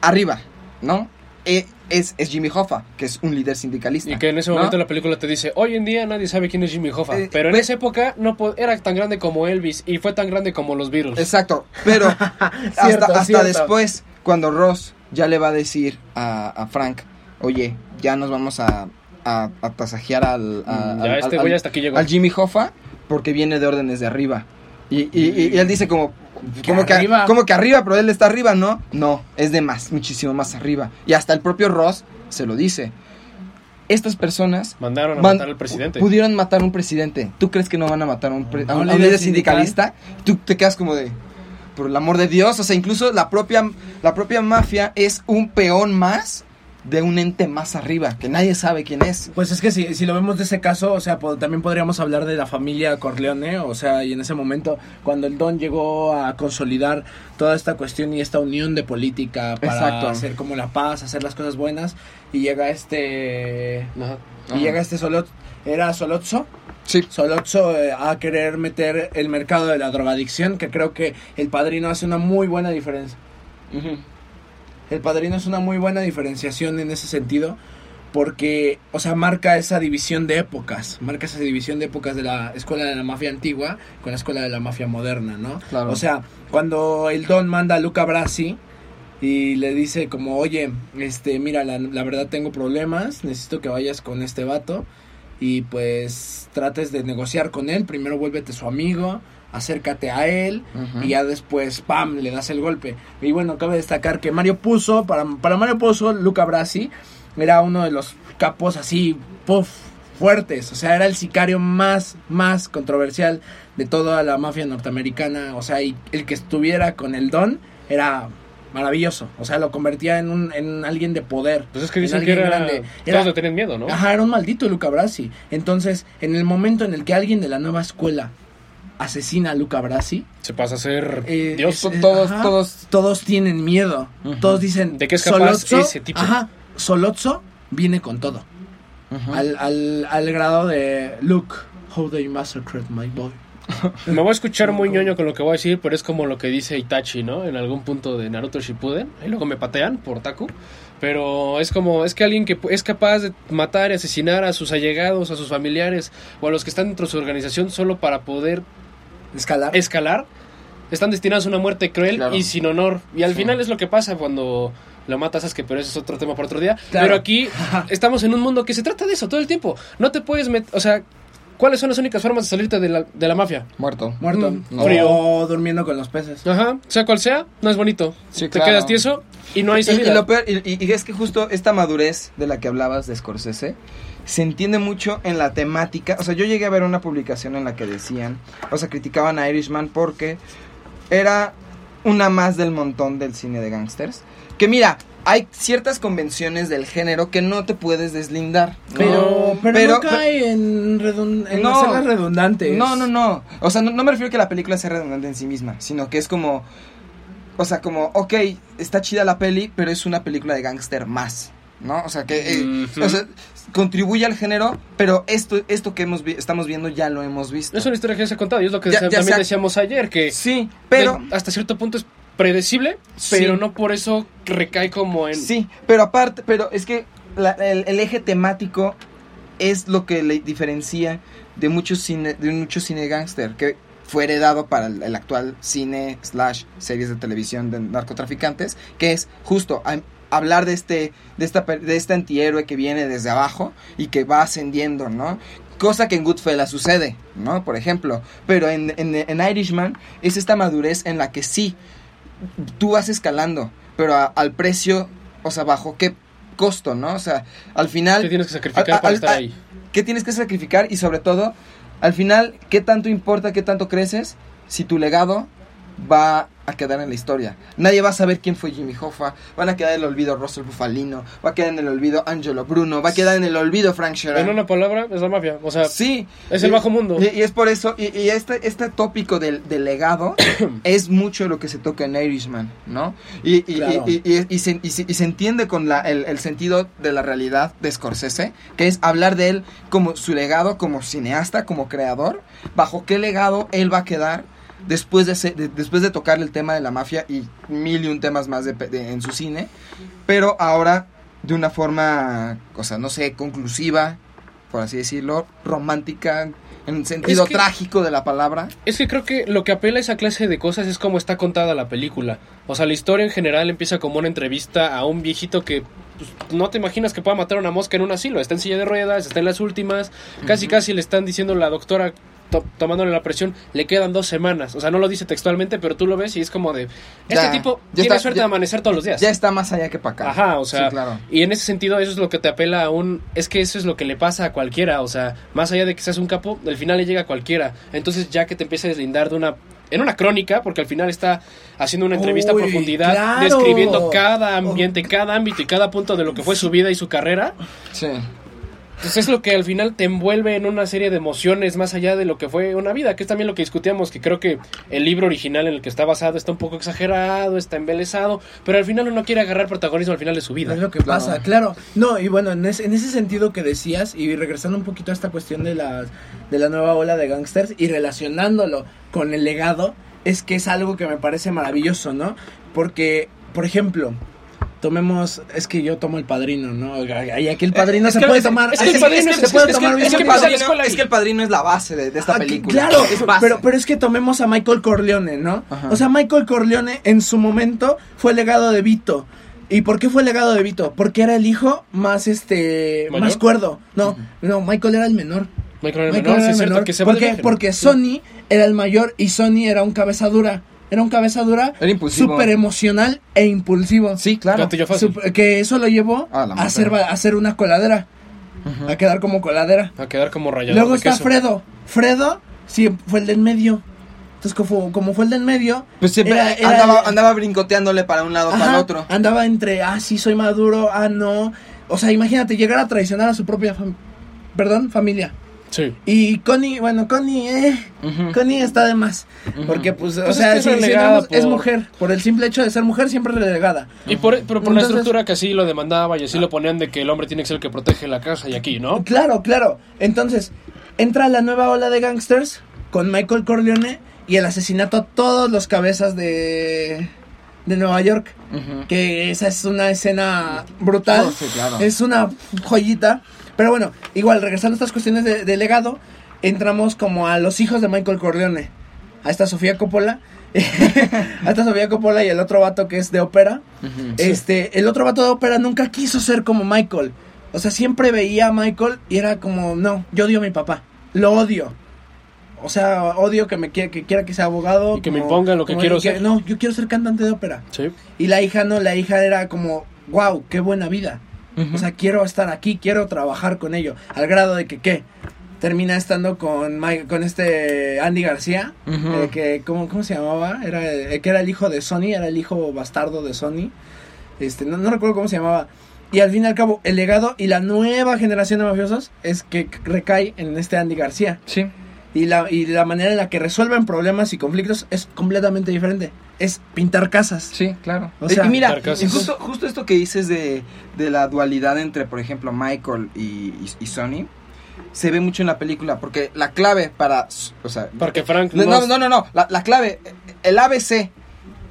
Arriba, ¿no? E- es, es Jimmy Hoffa, que es un líder sindicalista. Y que en ese ¿no? momento la película te dice, hoy en día nadie sabe quién es Jimmy Hoffa. Eh, pero en ve- esa época no era tan grande como Elvis y fue tan grande como los Beatles. Exacto, pero hasta, Cierto, hasta cierto. después, cuando Ross ya le va a decir a, a Frank, oye, ya nos vamos a, a, a tasajear al, a- ya al- este al- güey hasta aquí llegó. al Jimmy Hoffa porque viene de órdenes de arriba. Y, y- y- y él dice como, ¿Que como, que, arriba? como que arriba, pero él está arriba, ¿no? No, es de más, muchísimo más arriba. Y hasta el propio Ross se lo dice. Estas personas Mandaron a matar al presidente. pudieron matar a un presidente. ¿Tú crees que no van a matar a un, pre- a ¿A un- un a un líder líder sindicalista? Tú te quedas como de, por el amor de Dios, o sea, incluso la propia, la propia mafia es un peón más de un ente más arriba, que nadie sabe quién es. Pues es que si, si lo vemos de ese caso, o sea, po- también podríamos hablar de la familia Corleone, o sea, y en ese momento, cuando el Don llegó a consolidar toda esta cuestión y esta unión de política para Exacto. hacer como la paz, hacer las cosas buenas, y llega este... Ajá. Y Ajá. llega este Solot... ¿Era Solozzo? Sí. Solozzo eh, a querer meter el mercado de la drogadicción, que creo que el padrino hace una muy buena diferencia. Ujú. El padrino es una muy buena diferenciación en ese sentido. Porque, o sea, marca esa división de épocas. Marca esa división de épocas de la escuela de la mafia antigua con la escuela de la mafia moderna, ¿no? Claro. O sea, cuando el Don manda a Luca Brasi y le dice como, oye, este, mira, la, la verdad tengo problemas, necesito que vayas con este vato y pues trates de negociar con él. Primero vuélvete su amigo, acércate a él y ya después, ¡pam!, le das el golpe. Y bueno, cabe destacar que Mario Puzo, para, para Mario Puzo, Luca Brasi era uno de los capos así, puff, fuertes. O sea, era el sicario más, más controversial de toda la mafia norteamericana. O sea, y el que estuviera con el Don era maravilloso. O sea, lo convertía en, un, en alguien de poder. Pues es que en dicen que era, grande. todos le tenían miedo, ¿no? Ajá, era un maldito Luca Brasi. Entonces, en el momento en el que alguien de la nueva escuela asesina a Luca Brasi, Se pasa a ser eh, Dios. es- todos- ajá, todos- todos tienen miedo. Todos dicen ¿De qué es capaz "Solozzo", ese tipo? Ajá, Solozzo viene con todo. al, al, al grado de Look, how they massacred my boy. Me voy a escuchar muy ñoño con lo que voy a decir, pero es como lo que dice Itachi, ¿no? En algún punto de Naruto Shippuden. Y luego me patean por Taku. Pero es como, es que alguien que es capaz de matar y asesinar a sus allegados, a sus familiares o a los que están dentro de su organización solo para poder Escalar. escalar, están destinados a una muerte cruel Claro. y sin honor. Y al Sí. final es lo que pasa cuando lo matas, es que pero eso es otro tema para otro día. Claro. Pero aquí estamos en un mundo que se trata de eso todo el tiempo. No te puedes meter, o sea, ¿cuáles son las únicas formas de salirte de la, de la mafia? Muerto. Muerto. Mm, frío. O durmiendo con los peces. Ajá, sea cual sea, no es bonito. Sí, te claro. quedas tieso y no hay Y, y salida. lo peor, y, y- y es que justo esta madurez de la que hablabas de Scorsese se entiende mucho en la temática. O sea, yo llegué a ver una publicación en la que decían, o sea, criticaban a Irishman porque era una más del montón del cine de gangsters. Que mira, hay ciertas convenciones del género que no te puedes deslindar. ¿no? Pero, pero, Pero- no cae en, redun- en No. hacerlas redundantes. No, no, no. O sea, no, no me refiero a que la película sea redundante en sí misma, sino que es como. O sea, como, ok, está chida la peli, pero es una película de gángster más. ¿No? O sea, que. eh, Ujú. O sea, contribuye al género, pero esto, esto que hemos vi- estamos viendo ya lo hemos visto. Es una historia que ya se ha contado y es lo que Ya- sa- ya también decíamos ayer, que Sí, pero. de- hasta cierto punto es predecible, Sí. pero no por eso recae como en... Sí, pero aparte, pero es que la- el, el eje temático es lo que le diferencia de muchos cine, de mucho cine gángster, que fue heredado para el, el actual cine slash series de televisión de narcotraficantes, que es justo hablar de este, de esta, de este antihéroe que viene desde abajo y que va ascendiendo, ¿no? Cosa que en Goodfellas sucede, ¿no? Por ejemplo. Pero en, en, en Irishman es esta madurez en la que sí, tú vas escalando, pero a- al precio, o sea, bajo qué costo, ¿no? O sea, al final... Te tienes que sacrificar para estar ahí. ¿Qué tienes que sacrificar? Y sobre todo, al final, ¿qué tanto importa, qué tanto creces si tu legado va a quedar en la historia? Nadie va a saber quién fue Jimmy Hoffa, van a quedar en el olvido Russell Bufalino, va a quedar en el olvido Angelo Bruno, va a quedar en el olvido Frank En Sheeran. una palabra, es la mafia. O sea, Sí. es el Y- bajo mundo. Y, y es por eso, y, y este, este tópico del, del legado es mucho lo que se toca en Irishman, ¿no? Y, y, Claro. y, y- y se, y se- y se entiende con la, el, el sentido de la realidad de Scorsese, que es hablar de él como su legado, como cineasta, como creador, bajo qué legado él va a quedar después de, de- después de tocarle el tema de la mafia y mil y un temas más de, pe- de- en su cine, pero ahora de una forma, o sea, no sé, conclusiva, por así decirlo, romántica, en sentido Es que- trágico de la palabra. Es que creo que lo que apela a esa clase de cosas es como está contada la película. O sea, la historia en general empieza como una entrevista a un viejito que pues, no te imaginas que pueda matar a una mosca en un asilo. Está en silla de ruedas, está en las últimas. Casi, casi le están diciendo la doctora to- tomándole la presión. Le quedan dos semanas. O sea, no lo dice textualmente, pero tú lo ves y es como de... Este Ya, tipo ya tiene está, suerte ya- de amanecer todos los días. Ya está más allá que para acá. Ajá, o sea, Sí, claro. y en ese sentido eso es lo que te apela a un... Es que eso es lo que le pasa a cualquiera, o sea, más allá de que seas un capo, al final le llega a cualquiera. Entonces ya que te empieza a deslindar de una... En una crónica, porque al final está haciendo una entrevista Uy, a profundidad, claro. describiendo cada ambiente, cada ámbito y cada punto de lo que fue su vida y su carrera. Sí. Pues es lo que al final te envuelve en una serie de emociones más allá de lo que fue una vida, que es también lo que discutíamos, que creo que el libro original en el que está basado está un poco exagerado, está embelesado, pero al final uno quiere agarrar protagonismo al final de su vida. Es lo que Claro. pasa, claro. No, y bueno, en ese, en ese sentido que decías, y regresando un poquito a esta cuestión de la, de la nueva ola de gangsters y relacionándolo con el legado, es que es algo que me parece maravilloso, ¿no? Porque, por ejemplo, tomemos, es que yo tomo el padrino, ¿no? Y aquí el padrino Es se que- puede tomar, es que el padrino se es- puede tomar es que el padrino, es la base de, de esta Ah, película. Claro, es pero, pero es que tomemos a Michael Corleone, ¿no? Ajá. O sea, Michael Corleone en su momento fue legado de Vito. ¿Y por qué fue legado de Vito? Porque era el hijo más este ¿Mayor? más cuerdo. No, no, Michael era el menor. Michael era el menor, era sí el es cierto menor. que se va ¿Por qué? Porque Sony era el mayor y Sony era un cabeza dura. Era un cabeza dura súper emocional e impulsivo. Sí, claro. Que eso lo llevó Ah, a, hacer, a hacer una coladera. a quedar como coladera. A quedar como rayado. Luego está queso. Fredo. Fredo, sí, fue el del medio. Entonces, como, como fue el del medio. Pues siempre era- era andaba, brincoteándole para un lado, para el Ajá, otro. Andaba entre, ah, sí, soy maduro, ah, no. O sea, imagínate llegar a traicionar a su propia fam- perdón, familia. Sí. Y Connie, bueno, Connie, eh. Connie está de más. Porque, pues, o Pues es sea, que es si- si relegada vemos, es mujer. Por el simple hecho de ser mujer, siempre es relegada. Y por, pero por la Entonces- estructura que así lo demandaba y así lo ponían de que el hombre tiene que ser el que protege la casa y aquí, ¿no? Claro, claro. Entonces, entra la nueva ola de gangsters con Michael Corleone y el asesinato a todos los cabezas de, de Nueva York. Que esa es una escena brutal. Oh, sí, claro. Es una joyita. Pero bueno, igual, regresando a estas cuestiones de, de legado, entramos como a los hijos de Michael Corleone. A esta Sofía Coppola. a esta Sofía Coppola y el otro vato que es de ópera. Este, el otro vato de ópera nunca quiso ser como Michael. O sea, siempre veía a Michael y era como, no, yo odio a mi papá. Lo odio. O sea, odio que me quiera que quiera que sea abogado. Y que me imponga lo que quiero que- ser. No, yo quiero ser cantante de ópera. Sí. Y la hija no, la hija era como, wow, qué buena vida. O sea, quiero estar aquí, quiero trabajar con ello. Al grado de que, ¿qué? Termina estando con Mike- con este Andy García, eh, que, ¿cómo, ¿cómo se llamaba? Era, eh, que era el hijo de Sony, era el hijo bastardo de Sony. Este, no, no recuerdo cómo se llamaba. Y al fin y al cabo, el legado y la nueva generación de mafiosos es que recae en este Andy García. Sí. Y la, y la manera en la que resuelven problemas y conflictos es completamente diferente. Es pintar casas. Sí, claro. O sea, y mira, Pintar casas. y justo, justo esto que dices de, de la dualidad entre, por ejemplo, Michael y, y- y Sony, se ve mucho en la película, porque la clave para, o sea, Para que Frank no, no, no, no, no, no, la, la clave, el ABC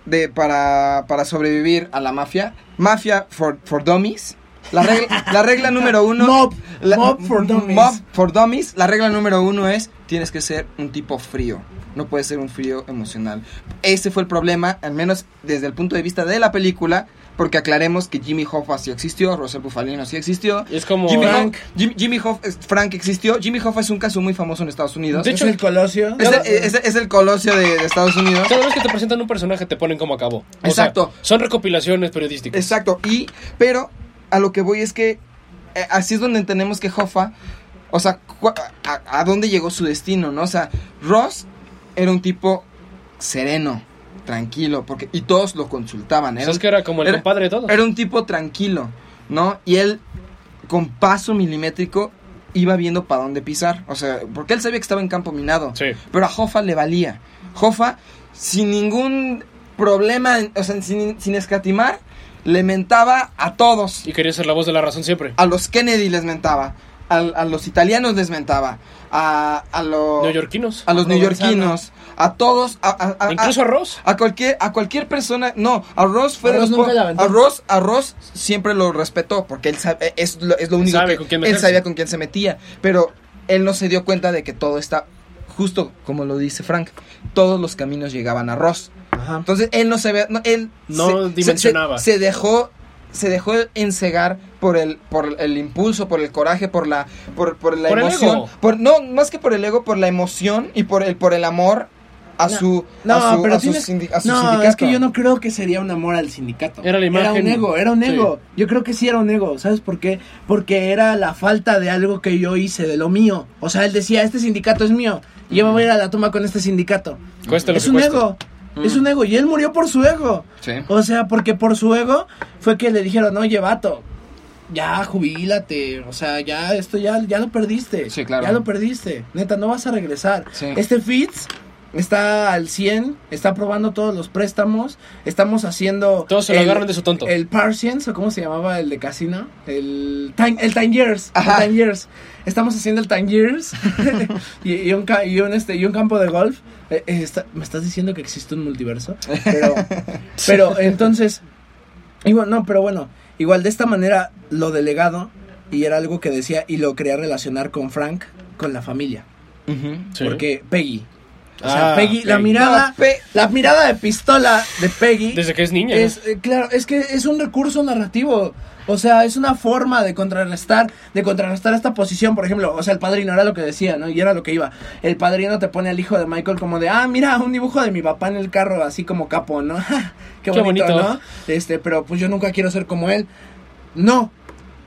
de para, para sobrevivir a la mafia, mafia for, for dummies, la regla, la regla número uno, Mob, la- mob for dummies. Mob for dummies, la regla número uno es tienes que ser un tipo frío. No puedes ser un frío emocional. Ese fue el problema, al menos desde el punto de vista de la película, porque aclaremos que Jimmy Hoffa sí existió, Rosel Bufalino sí existió. Es como... Jimmy, Frank. Hoff- Jim- Jimmy Hoff, es- Frank existió. Jimmy Hoffa es un caso muy famoso en Estados Unidos. De es hecho, el Colosio. es, el, es- es el colosio de, de Estados Unidos. Cada vez que te presentan un personaje te ponen como a cabo. O Exacto. sea, son recopilaciones periodísticas. Exacto, y, pero a lo que voy es que eh, así es donde entendemos que Hoffa, o sea, a, a dónde llegó su destino, ¿no? O sea, Ross era un tipo sereno, tranquilo, porque, y todos lo consultaban, era, ¿Sabes que era como el era- compadre de todos? era un tipo tranquilo, ¿no? Y él, con paso milimétrico, iba viendo para dónde pisar, o sea, porque él sabía que estaba en campo minado. Sí. Pero a Hoffa le valía. Hoffa, sin ningún problema, o sea, sin, sin escatimar, le mentaba a todos. Y quería ser la voz de la razón siempre. A los Kennedy les mentaba. A, a los italianos les mentaba. A, a, los Neoyorquinos. a los neoyorquinos. A todos. A, a- a- Incluso a Ross. a cualquier, a cualquier persona, no, a Ross fue A de Ross los a Ross, a Ross siempre lo respetó porque él sabe, es lo, es lo único Sabe que con quién él sabía con quién se metía, pero él no se dio cuenta de que todo está justo como lo dice Frank, todos los caminos llegaban a Ross. Ajá. Entonces él no se ve, no, él No se- dimensionaba. Se, se dejó se dejó encegar por el por el impulso, por el coraje, por la por, por la Por emoción, ego. por no más que por el ego, por la emoción y por el por el amor a No, su No, a su, pero a su tienes- sindi- a su no, sindicato. es que yo no creo que sería un amor al sindicato. Era la imagen. un ego, era un Sí. ego. Yo creo que sí era un ego, ¿sabes por qué? Porque era la falta de algo que yo hice, de lo mío. O sea, él decía, este sindicato es mío, y yo me voy a ir a la tumba con este sindicato. Cueste lo es que un ego, es un ego, y él murió por su ego. Sí. O sea, porque por su ego fue que le dijeron, oye, vato, ya jubílate, o sea, ya esto ya, ya lo perdiste. Sí, claro. Ya lo perdiste, neta, no vas a regresar. Sí. Este Fitz está al 100, está aprobando todos los préstamos, estamos haciendo... Todos se lo agarran de su tonto. El Parsians, o cómo se llamaba el de casino, el Time, el time Years, el Ajá. Time Years. Estamos haciendo el Time Years y, y un, ca- y, un, este, y un campo de golf. Eh, eh, está- ¿Me estás diciendo que existe un multiverso? Pero, pero entonces, y bueno, no, pero bueno, igual de esta manera lo delegado, y era algo que decía, y lo quería relacionar con Frank, con la familia. Sí. Porque Peggy. O sea, Ah, Peggy, la mirada, No, Pe- la mirada de pistola de Peggy Desde que es niña. es, eh, claro, es que es un recurso narrativo. O sea, es una forma de contrarrestar, de contrarrestar esta posición, por ejemplo, o sea, el padrino era lo que decía, ¿no? Y era lo que iba. El padrino te pone al hijo de Michael como de, ah, mira, un dibujo de mi papá en el carro, así como capo, ¿no? Qué, Qué bonito, bonito. ¿no? Este, pero pues yo nunca quiero ser como él. No.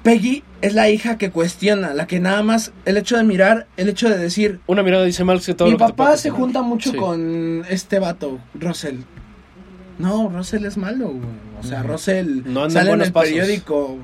Peggy es la hija que cuestiona, la que nada más el hecho de mirar, el hecho de decir, Una mirada dice mal que todo mi lo que te papá se junta mucho Sí. con este vato, Russell. No, Russell es malo, güey. O sea, Russell No anda en sale en el pasos. periódico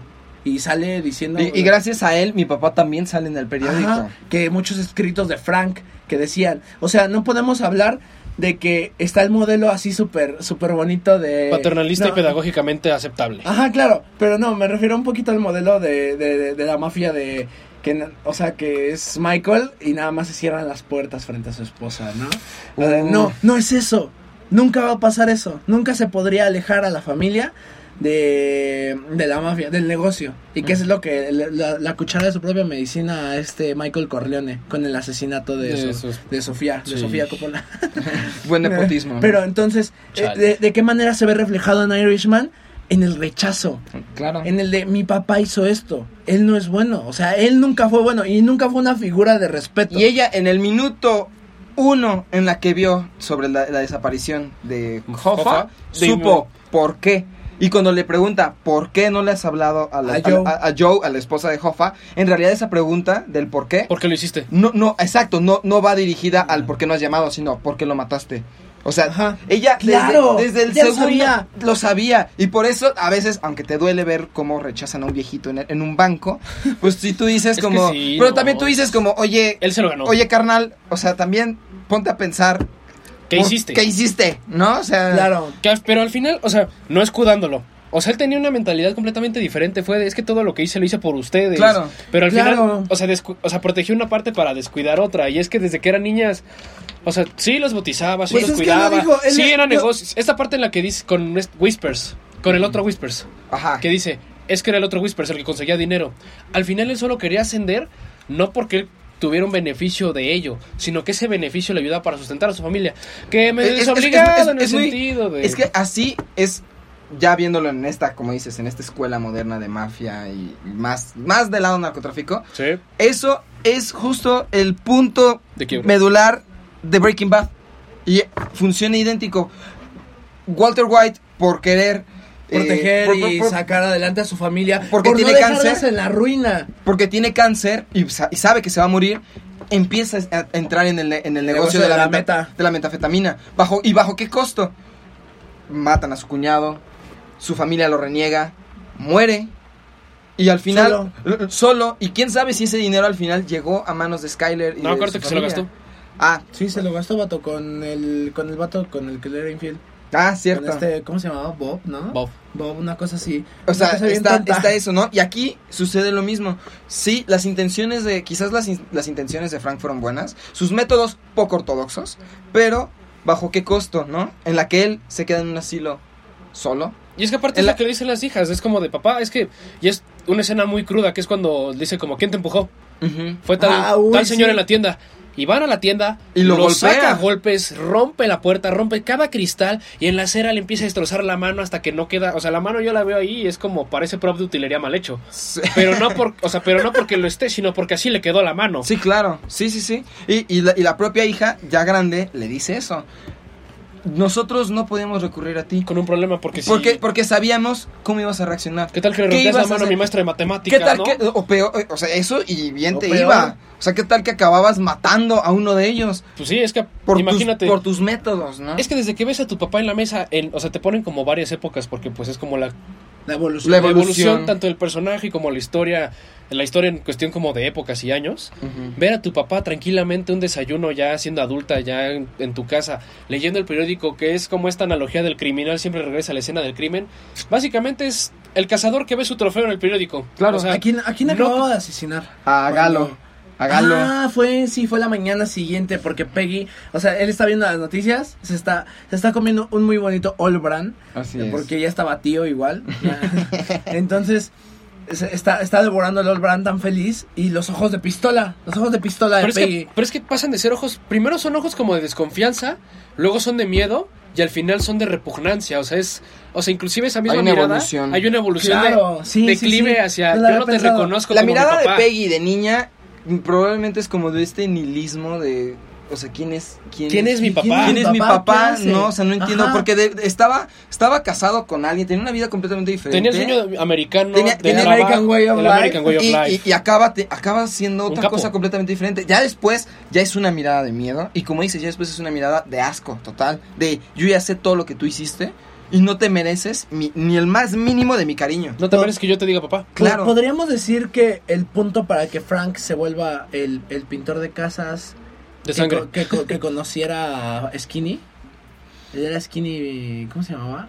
y sale diciendo... Y, y gracias a él, mi papá también sale en el periódico. Ajá, que muchos escritos de Frank que decían, o sea, no podemos hablar de que está el modelo así súper súper bonito de Paternalista no, y pedagógicamente aceptable. Ajá, claro, pero no, me refiero un poquito al modelo de, de, de- de la mafia de que o sea, que es Michael y nada más se cierran las puertas frente a su esposa, ¿no? Lo de, Uh. No, no es eso. Nunca va a pasar eso. Nunca se podría alejar a la familia de, de la mafia, del negocio. Y que es lo que la, cuchara de su propia medicina a este Michael Corleone con el asesinato de, De de Sofía, de. Sofía Coppola. Buen nepotismo. Pero entonces, eh, de, de qué manera se ve reflejado en Irishman? En el rechazo. claro. En el de mi papá hizo esto. Él no es bueno. O sea, él nunca fue bueno y nunca fue una figura de respeto. Y ella en el minuto uno en la que vio sobre la, la desaparición de Hoffa, Hoffa, supo por qué. Y cuando le pregunta por qué no le has hablado a, la- A Joe. a- a Joe, a la esposa de Hoffa, en realidad esa pregunta del por qué, ¿Por qué lo hiciste? no, no, exacto, no, no va dirigida al por qué no has llamado, sino por qué lo mataste. O sea, Ajá. ella desde- Claro, desde, el ya lo segundo sabía. lo sabía. Y por eso, a veces, aunque te duele ver cómo rechazan a un viejito en, en un banco, pues si tú dices Es como... que sí, pero no, también tú dices como, oye, Él se lo ganó. Oye, carnal, o sea, también ponte a pensar. ¿Qué hiciste? ¿Qué hiciste? ¿No? O sea, Claro. Que pero al final, o sea, no escudándolo. O sea, él tenía una mentalidad completamente diferente. Fue de, es que todo lo que hice lo hice por ustedes. Claro. Pero al Claro. final, o sea, descu- o sea, protegió una parte para descuidar otra. Y es que desde que eran niñas, o sea, sí los bautizaba, sí Pues los es que lo cuidaba. dijo, él sí, le- eran yo- negocios. Esta parte en la que dice con Whispers, con el otro Whispers, Ajá. que dice, es que era el otro Whispers el que conseguía dinero. Al final él solo quería ascender, no porque él tuviera un beneficio de ello, sino que ese beneficio le ayudaba para sustentar a su familia. Que me Es- es- es- desobligado es- en el es muy- sentido de... Es que así es, ya viéndolo en esta, como dices, en esta escuela moderna de mafia y más, más del lado narcotráfico, Sí. eso es justo el punto De medular de Breaking Bad. Y funciona idéntico. Walter White, por querer... eh, Proteger por- por- y por- sacar adelante a su familia. Porque por tiene no cáncer. en la ruina. porque tiene cáncer y, sa- y sabe que se va a morir, empieza a entrar en el, en el negocio, de, la meta, de la metafetamina. Bajo, ¿Y bajo qué costo? Matan a su cuñado, su familia lo reniega, muere. Y al final, Solo. solo. Y quién sabe si ese dinero al final llegó a manos de Skyler. Y No, de su que se lo gastó. Ah, Sí, se lo gastó, vato, con el, con el vato con el que le era infiel. Ah, cierto. Este, ¿cómo se llamaba? Bob, ¿no? Bob. Bob, una cosa así. O sea, está, está eso, ¿no? Y aquí sucede lo mismo. Sí, las intenciones de. Quizás las, las intenciones de Frank fueron buenas. Sus métodos poco ortodoxos. Pero, ¿bajo qué costo, no? En la que él se queda en un asilo solo. Y es que aparte es la- lo que le dicen las hijas, es como de papá, es que, y es una escena muy cruda, que es cuando dice como, ¿quién te empujó? Fue tal, Ah, uy, tal señor sí. en la tienda. Y van a la tienda, Y lo saca a golpes, rompe la puerta, rompe cada cristal y en la acera le empieza a destrozar la mano hasta que no queda, o sea, la mano yo la veo ahí y es como parece prop de utilería mal hecho. Sí. Pero no por, o sea, pero no porque lo esté, sino porque así le quedó la mano. Sí, claro. Sí, sí, sí. Y, y la, y la propia hija, ya grande, le dice eso. Nosotros no podíamos recurrir a ti. Con un problema porque sí. Porque, porque sabíamos cómo ibas a reaccionar. ¿Qué tal que le ¿Qué rompías la a mano a mi maestra de matemáticas, ¿Qué tal no? que, o peor, o sea, eso y bien O te peor. iba? O sea, ¿qué tal que acababas matando a uno de ellos? Pues sí, es que Por, imagínate. tus, por tus métodos, ¿no? Es que desde que ves a tu papá en la mesa, en, o sea, te ponen como varias épocas porque pues es como la La evolución. La la evolución, evolución. tanto del personaje como la historia, la historia en cuestión como de épocas y años. Ver a tu papá tranquilamente un desayuno ya siendo adulta, ya en, en tu casa, leyendo el periódico, que es como esta analogía del criminal siempre regresa a la escena del crimen. Básicamente es el cazador que ve su trofeo en el periódico. Claro. O sea, ¿A quién, a quién no- acababa de asesinar? A Galo. Ah, fue, sí, fue la mañana siguiente porque Peggy, o sea, él está viendo las noticias, se está, se está comiendo un muy bonito All Brand, Así es. porque ya estaba tío igual. Entonces, se- está, está devorando el All Brand tan feliz y los ojos de pistola, los ojos de pistola de Pero es, Peggy. que, pero es que pasan de ser ojos, primero son ojos como de desconfianza, luego son de miedo y al final son de repugnancia, o sea, es, o sea, inclusive esa misma Hay una mirada, evolución. hay una evolución Claro, de sí, declive sí, sí. hacia, yo no te reconozco La como mi mirada de. Peggy de niña probablemente es como de este nihilismo de o sea, ¿quién es quién, ¿Quién es mi papá? ¿Quién es mi papá? No, o sea, no entiendo Ajá. porque de- estaba estaba casado con alguien, tenía una vida completamente diferente. Tenía el sueño de- americano Tenía- de tenía trabajo, American Way of el Life. American Way of y, Life. y- y acaba, te- acaba siendo otra cosa completamente diferente. Ya después, ya es una mirada de miedo. Y como dices, ya después es una mirada de asco total. De yo ya sé todo lo que tú hiciste y no te mereces mi- ni el más mínimo de mi cariño. No te parece que yo te diga papá. Claro. Po- Podríamos decir que el punto para que Frank se vuelva el, el pintor de casas De que sangre. Que, co- que conociera a Skinny. Él era Skinny. ¿Cómo se llamaba?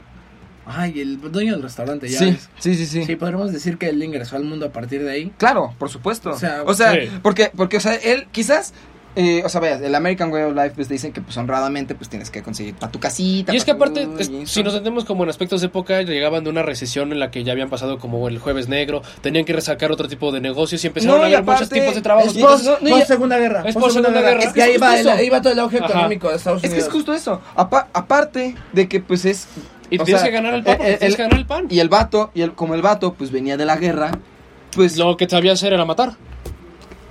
Ay, el dueño del restaurante, ya Sí, ves. sí, sí, sí. Sí, podríamos decir que él ingresó al mundo a partir de ahí. Claro, por supuesto. O sea, O sea, Sí. porque, porque, o sea, él quizás, eh, o sea, veas, el American Way of Life, pues te dicen que, pues, honradamente, pues, tienes que conseguir para tu casita. Y es que aparte, es- si nos sentemos como en aspectos de época, llegaban de una recesión en la que ya habían pasado como el jueves negro, tenían que resacar otro tipo de negocios y empezaron No, a haber muchos tipos de trabajos. Es post, no, no, post ya- Segunda Guerra. Es post Segunda Guerra. Es que ahí va, el- ahí va todo el auge Ajá. económico de Estados Es que Unidos. es justo eso. Apa- aparte de que, pues, es... Y tienes sea, que ganar el pan, porque tienes el- que ganar el pan. Y el vato, y el, como el vato, pues, venía de la guerra, pues... Lo que sabía hacer era matar,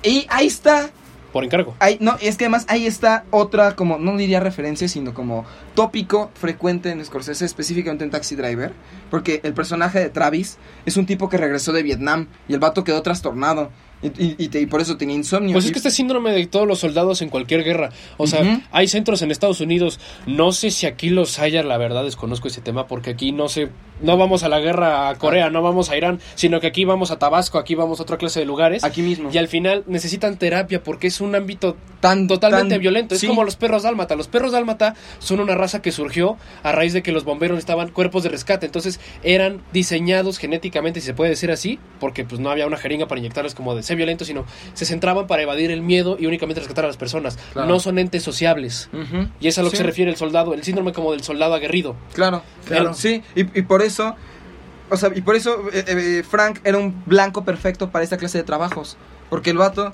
Y ahí está por encargo. Ahí, no, es que además ahí está otra, como, no diría referencia, sino como tópico frecuente en Scorsese, específicamente en Taxi Driver, porque el personaje de Travis es un tipo que regresó de Vietnam y el vato quedó trastornado y, y- y te- y por eso tenía insomnio. Pues es que este síndrome de todos los soldados en cualquier guerra. O sea, hay centros en Estados Unidos. No sé si aquí los haya, la verdad desconozco ese tema, porque aquí no sé, no vamos a la guerra a Corea, no vamos a Irán, sino que aquí vamos a Tabasco, aquí vamos a otra clase de lugares. Aquí mismo. Y al final necesitan terapia porque es un ámbito tan totalmente tan- violento. Es sí. como los perros dálmata. Los perros dálmata son una raza que surgió a raíz de que los bomberos estaban cuerpos de rescate. Entonces eran diseñados genéticamente, si se puede decir así, porque pues no había una jeringa para inyectarles como de violento, sino se centraban para evadir el miedo y únicamente rescatar a las personas. Claro. No son entes sociables. Y es a lo que Sí. se refiere el soldado, el síndrome como del soldado aguerrido. Claro, Claro. Sí, y, y por eso, o sea, y por eso eh, eh, Frank era un blanco perfecto para esta clase de trabajos. Porque el vato,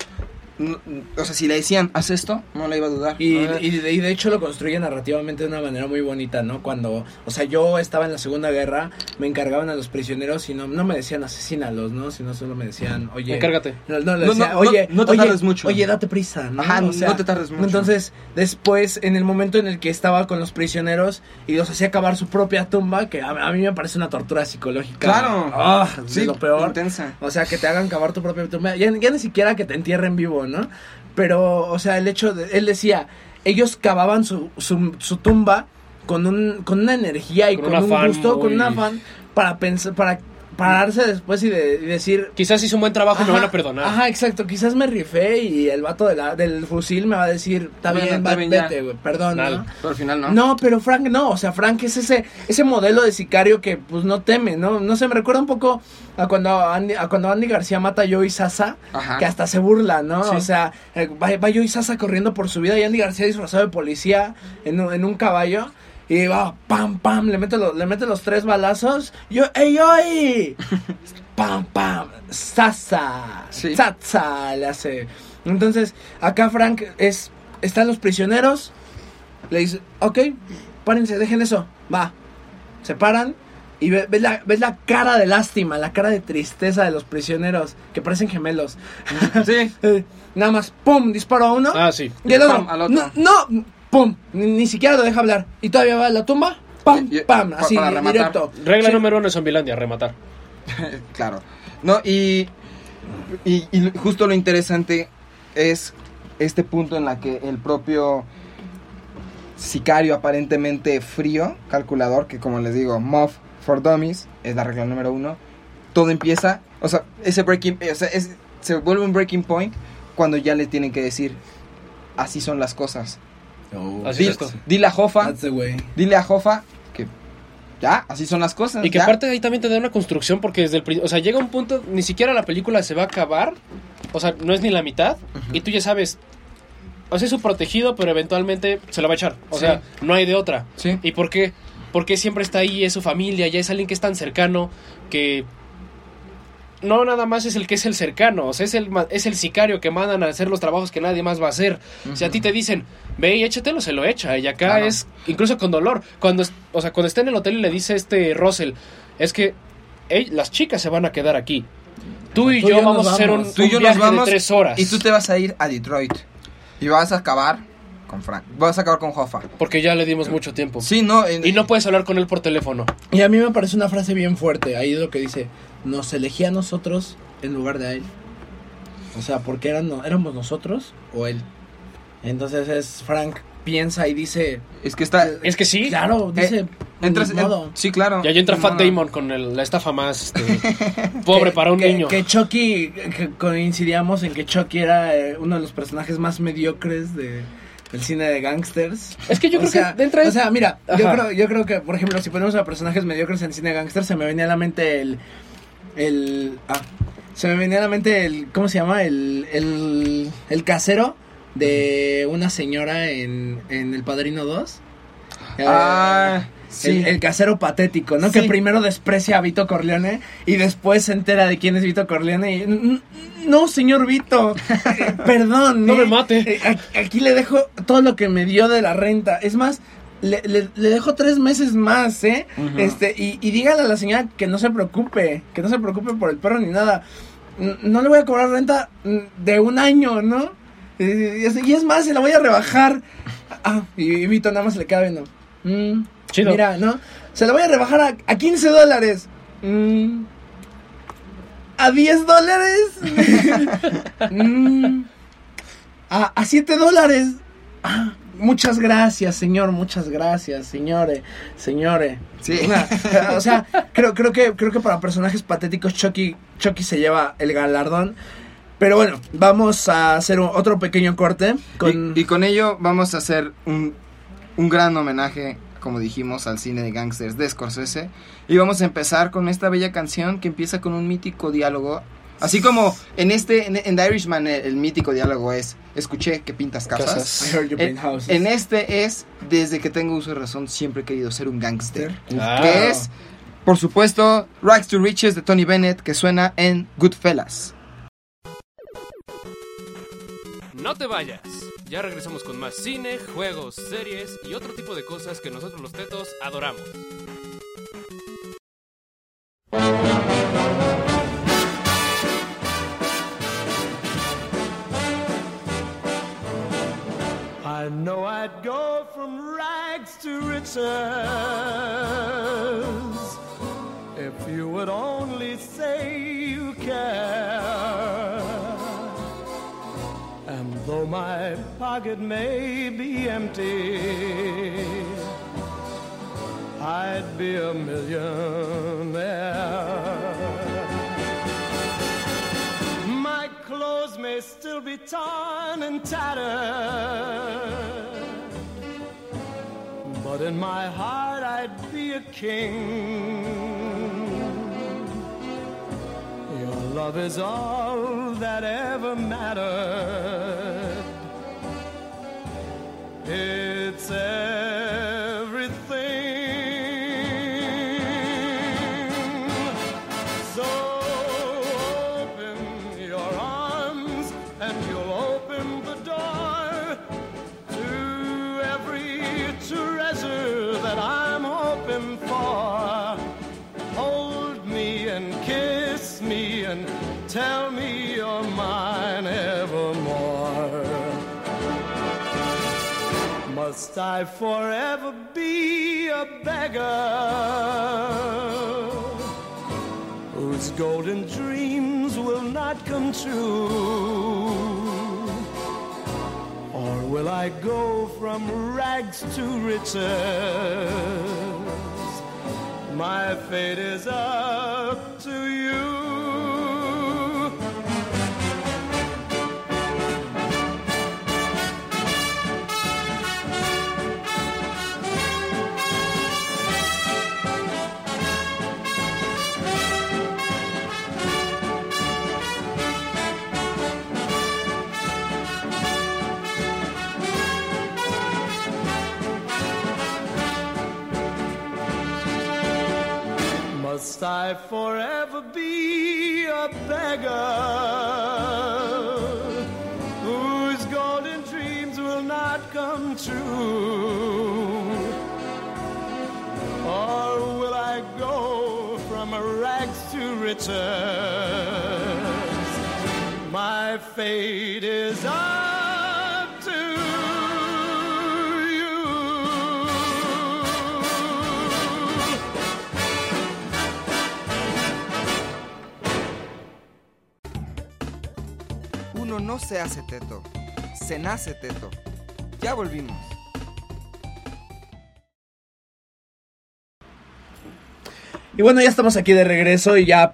no- o sea, si le decían, haz esto, no le iba a dudar. Y, No, y de, y de hecho lo construye narrativamente de una manera muy bonita, ¿no? Cuando, o sea, yo estaba en la Segunda Guerra, me encargaban a los prisioneros y no, no me decían asesínalos, ¿no? Sino solo me decían, oye... Encárgate. No, no, le No, decía, no, oye, no- no te oye, tardes mucho. Oye, date prisa, ¿no? Ajá, no te tardes mucho. Entonces, después, en el momento en el que estaba con los prisioneros y los hacía acabar su propia tumba, que a, a mí me parece una tortura psicológica. Claro. Ah, Sí, lo peor. intensa. O sea, que te hagan cavar tu propia tumba. Ya, ya ni siquiera que te entierren vivo, ¿no? Pero, o sea, el hecho de... Él decía, ellos cavaban su, su, su tumba con, un, con una energía y Con con, un gusto, con un afán para pensar, para pararse después y, de, y decir... Quizás hizo un buen trabajo y me Ajá, van a perdonar. Ajá, exacto. Quizás me rifé y el vato de la, del fusil me va a decir, está bien, está va, bien, ya". vete, güey, perdón. Pero al final no. No, pero Frank no, o sea, Frank es ese ese modelo de sicario que pues no teme, ¿no? No sé, me recuerda un poco a cuando Andy, a cuando Andy García mata a Joey Sasa, Ajá. que hasta se burla, ¿no? Sí. O sea, eh, va, va Joey Sasa corriendo por su vida y Andy García disfrazado de policía en, un- en un caballo. Y va, pam, pam, le mete, lo- le mete los tres balazos. Yo, ¡ey, Joey! pam, pam, Sasa, Sí. Satsa, le hace. Entonces, acá Frank es, están los prisioneros, le dice, ok, párense, dejen eso, va. Se paran y ve- ves, la, ves la cara de lástima, la cara de tristeza de los prisioneros, que parecen gemelos. Sí. Nada más, pum, disparo a uno. Ah, sí. y el otro, Pam, al otro. no, no, pum, ni, ni siquiera lo deja hablar. Y todavía va a la tumba, pam, Y- y- pam, pa- así, para rematar. directo. Regla Sí. número uno en Zombilandia, rematar. claro. No, y, y, y justo lo interesante es este punto en la que el propio sicario aparentemente frío, calculador, que como les digo, Muff for Dummies, es la regla número uno, todo empieza, o sea, ese breaking, o sea, es- se vuelve un breaking point cuando ya le tienen que decir, así son las cosas. Así Dile, es esto. dile a Jofa, dile a Jofa que ya, así son las cosas. Y que ya. aparte ahí también te da una construcción porque desde el pri- o sea, llega un punto, ni siquiera la película se va a acabar, o sea, no es ni la mitad, y tú ya sabes, o sea, es su protegido, pero eventualmente se lo va a echar, o Sí. sea, no hay de otra. Sí. ¿Y por qué? Porque siempre está ahí, es su familia, ya es alguien que es tan cercano que no nada más es el que es el cercano, o sea, es el, es el sicario que mandan a hacer los trabajos que nadie más va a hacer. Si a ti te dicen, ve y échatelo, se lo echa. Y acá Claro. es, incluso con dolor, cuando, o sea, cuando está en el hotel y le dice este Russell, es que "Ey, las chicas se van a quedar aquí. Tú y Tú yo vamos a hacer un, vamos. Tú y un yo viaje nos vamos de tres horas. y tú te vas a ir a Detroit y vas a acabar con Frank. Vas a acabar con Hoffa. Porque ya le dimos mucho tiempo. Sí, no. en- Y no puedes hablar con él por teléfono. Y a mí me parece una frase bien fuerte. Ahí es lo que dice, nos elegía a nosotros en lugar de a él. O sea, porque eran, éramos nosotros o él. Entonces es Frank piensa y dice, Es que está. Es que sí. claro, dice, Eh, entras- en- sí, claro. Y ahí entra Fat. Damon con el- la estafa más este, pobre Que- para un que- niño. Que Chucky, que coincidíamos en que Chucky era eh, uno de los personajes más mediocres de, del cine de gangsters. Es que yo O creo sea, que de entrada O sea, mira, yo creo, yo creo que, por ejemplo, si ponemos a personajes mediocres en cine de gangsters, se me venía a la mente el... el ah, se me venía a la mente el... ¿Cómo se llama? El, el, el casero de una señora en, en El Padrino 2. Eh, Ah, sí. el, el casero patético, ¿no? Sí. Que primero desprecia a Vito Corleone y después se entera de quién es Vito Corleone y... "N- No, señor Vito, eh, perdón. No ¿eh? me mate. Eh, Aquí le dejo todo lo que me dio de la renta. Es más, le, le- le dejo tres meses más, ¿eh? Este y, y dígale a la señora que no se preocupe, que no se preocupe por el perro ni nada. No le voy a cobrar renta mm, de un año, ¿no? Y, es- más, se la voy a rebajar. Ah, y, Vito nada más le queda viendo. Mm, Chido. Mira, ¿no? Se la voy a rebajar a, a 15 dólares. Mm, ¿A 10 dólares? Mm, a, a 7 dólares. Ah, muchas gracias, señor. Muchas gracias, señores. Señores. Sí. o sea, creo, creo, que, creo que para personajes patéticos Chucky, Chucky se lleva el galardón. Pero bueno, vamos a hacer un- otro pequeño corte. Con... Y, y con ello vamos a hacer un, un gran homenaje, como dijimos, al cine de gangsters de Scorsese. Y vamos a empezar con esta bella canción que empieza con un mítico diálogo. Así como en este, en, en The Irishman, el, el mítico diálogo es, escuché que pintas casas. Casas. I heard you paint En, houses. en este es, desde que tengo uso de razón, siempre he querido ser un gangster. Ah. Que es, por supuesto, Rags to Riches de Tony Bennett, que suena en Goodfellas. No te vayas. Ya regresamos con más cine, juegos, series y otro tipo de cosas que nosotros los tetos adoramos. I know I'd go from rags to riches if you would only say you care. Though my pocket may be empty, I'd be a millionaire. My clothes may still be torn and tattered, but in my heart I'd be a king. Your love is all that ever mattered. It's everything. Tell me you're mine evermore. Must I forever be a beggar whose golden dreams will not come true? Or will I go from rags to riches? My fate is up to you. I forever be a beggar whose golden dreams will not come true? Or will I go from rags to riches? My fate is up No se hace teto, se nace teto. Ya volvimos. Y bueno, ya estamos aquí de regreso y ya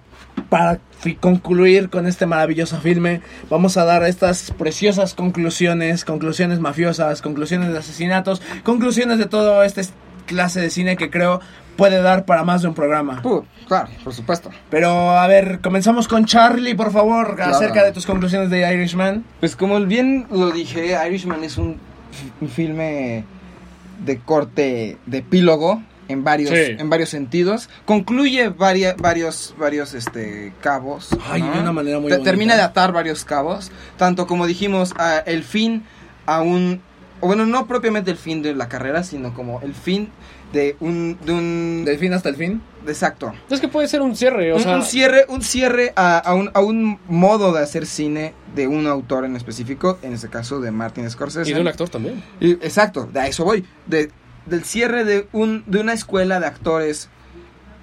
para concluir con este maravilloso filme, vamos a dar estas preciosas conclusiones, conclusiones mafiosas, conclusiones de asesinatos, conclusiones de todo este clase de cine que creo puede dar para más de un programa. Puh, claro, por supuesto. Pero a ver, comenzamos con Charlie, por favor, Claro. acerca de tus conclusiones de Irishman. Pues como bien lo dije, Irishman es un, un filme de corte de epílogo en varios, Sí. en varios sentidos. Concluye varia- varios, varios este, cabos. Ay, de una manera muy Te-. Termina de atar varios cabos. Tanto como dijimos, a- el fin a un... o Bueno, no propiamente el fin de la carrera, sino como el fin de un... De un Del fin hasta el fin. exacto. Es que puede ser un cierre, o un, sea, un cierre, un cierre a, a un, a un modo de hacer cine de un autor en específico, en este caso de Martin Scorsese. y de un actor también. Y- exacto, de a eso voy. De, del cierre de, un, de una escuela de actores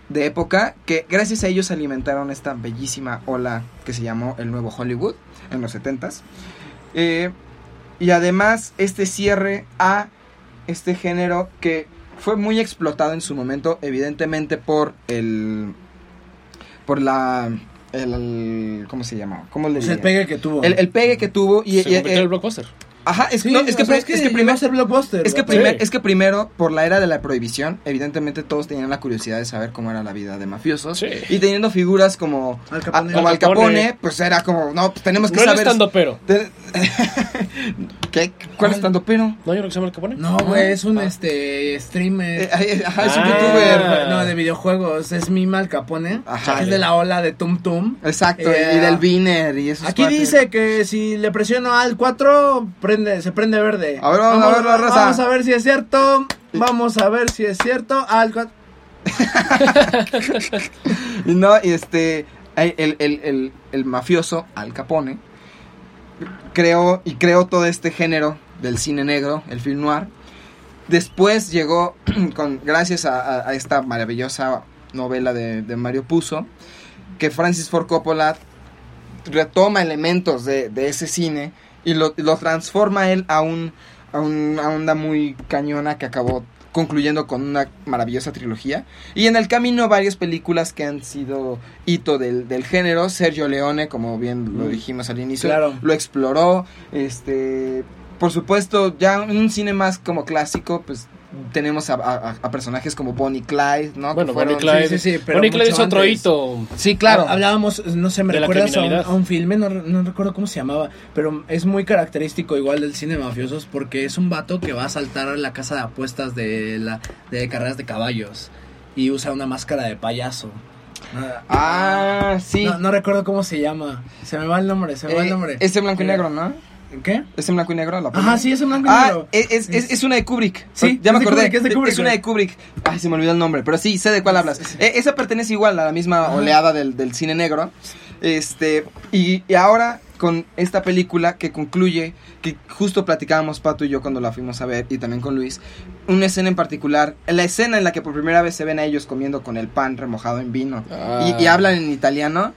de época que gracias a ellos alimentaron esta bellísima ola que se llamó el nuevo Hollywood en los 70s. Eh, y además este cierre a este género que fue muy explotado en su momento, evidentemente por el... por la... El, el- ¿Cómo se llama? ¿Cómo le Pues el pegue que tuvo. el, el pegue que tuvo y, Se y- eh, el blockbuster. Ajá, es, Sí, no, es que, sea, es que, primero, a ser blockbuster. es que, primer- Sí. es que primero, por la era de la prohibición, evidentemente todos tenían la curiosidad de saber cómo era la vida de mafiosos. Sí. Y teniendo figuras como Al a- Capone. como Al Al Capone, Capone. pues era como, no, pues tenemos que No saber. estando pero. ¿Qué? ¿Cuál ¿Cuál? estando pero? ¿No hay uno que se llama el Capone? No, güey, es un este streamer. Eh, eh, ajá, es un Ah. youtuber. No, de videojuegos. Es Mima Al Capone. Ajá. es de la ola de Tum Tum. Exacto, Eh, y del Viner y esos Aquí cuates. dice que si le presiono al 4, prende, se prende verde. A ver, vamos a ver la raza. Vamos a ver si es cierto. Vamos a ver si es cierto. Al 4. Y No, y este, el, el, el, mafioso Al Capone creó y creó todo este género del cine negro, el film noir. Después llegó, con, gracias a, a- a esta maravillosa novela de, de Mario Puzo, que Francis Ford Coppola retoma elementos de, de ese cine y lo, lo transforma él a, un, a una onda muy cañona que acabó concluyendo con una maravillosa trilogía. Y en el camino varias películas que han sido hito del, del género. Sergio Leone, como bien lo Mm. dijimos al inicio, Claro. lo exploró. Este, por supuesto, ya un cine más como clásico, pues tenemos a, a- a personajes como Bonnie Clyde, ¿no? Bueno, fueron- Bonnie Clyde. sí, sí, sí, pero Bonnie Clyde es otro antes. hito. Sí, claro. Hablábamos, no sé, me recuerdas a un, criminalidad. a un filme, no, no recuerdo cómo se llamaba, pero es muy característico igual del cine de mafiosos porque es un vato que va a saltar a la casa de apuestas de, la, de carreras de caballos y usa una máscara de payaso. Ah, sí. No, no recuerdo cómo se llama. Se me va el nombre, se me va el Eh, nombre. Es en blanco y Eh, negro, ¿no? ¿Qué? Es en blanco y negro la Ajá, sí, es en blanco y Ah, negro. es, es, es- es una de Kubrick. Sí, ya me acordé. Kubrick, es de Kubrick, una de Kubrick. Ay, se me olvidó el nombre, pero sí, sé de cuál hablas. Eh, esa pertenece igual a la misma oleada del, del cine negro. Este, y, y ahora con esta película que concluye, que justo platicábamos Pato y yo cuando la fuimos a ver, y también con Luis, una escena en particular, la escena en la que por primera vez se ven a ellos comiendo con el pan remojado en vino Ah. y, y hablan en italiano,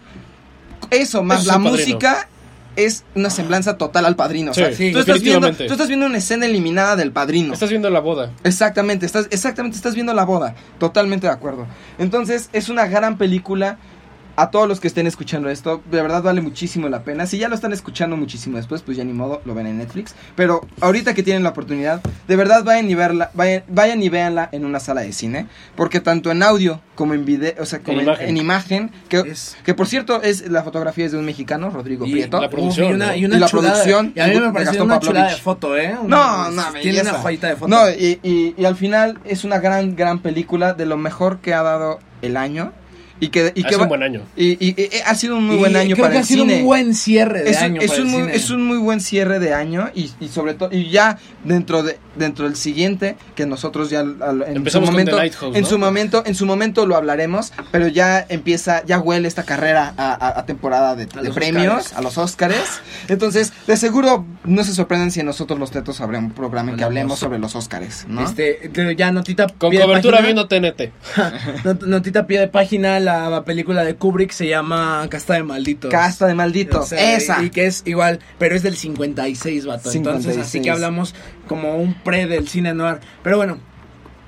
eso más Eso la música es una semblanza total al padrino. o sea, Sí, tú, estás viendo, tú estás viendo una escena eliminada del padrino. Estás viendo la boda. Exactamente, estás, exactamente, estás viendo la boda. Totalmente de acuerdo. Entonces, es una gran película. A todos los que estén escuchando esto, de verdad vale muchísimo la pena. Si ya lo están escuchando muchísimo después, pues ya ni modo, lo ven en Netflix. Pero ahorita que tienen la oportunidad, de verdad vayan y verla, vayan, vayan y véanla en una sala de cine. Porque tanto en audio como en video, o sea, como En en, imagen. en imagen, que, Es- que por cierto es la fotografía es de un mexicano, Rodrigo Y Prieto. la Uf, producción, y una, ¿no? y una Y la chulada. producción Y a mí de me pareció una chulada de foto, ¿eh? No, no, Tiene belleza. una joyita de foto. No, y, y- y al final es una gran, gran película de lo mejor que ha dado el año. Y que, y que Hace va- un buen año. y- y- y- ha sido un muy Y buen año creo para que el ha sido cine. un buen cierre de es, un- año es para un el muy, cine. es un muy buen cierre de año y, y sobre todo y ya dentro de dentro del siguiente que nosotros ya al- en Empezamos su con momento The Lighthouse, en ¿no? su momento en su momento lo hablaremos pero ya empieza ya huele esta carrera a, a- a temporada de, A de premios Óscares. a los Óscares entonces de seguro no se sorprenden si nosotros los tetos habrá un programa en que hablemos sobre los Óscares ¿no? Este, ya notita Con pie de cobertura página. viendo TNT. Not- Notita pie de página, la película de Kubrick se llama Casta de Malditos. Casta de malditos. O sea, Esa. Y que es igual, pero es del 56, vato. Entonces, así 56. que hablamos como un pre del cine noir. Pero bueno,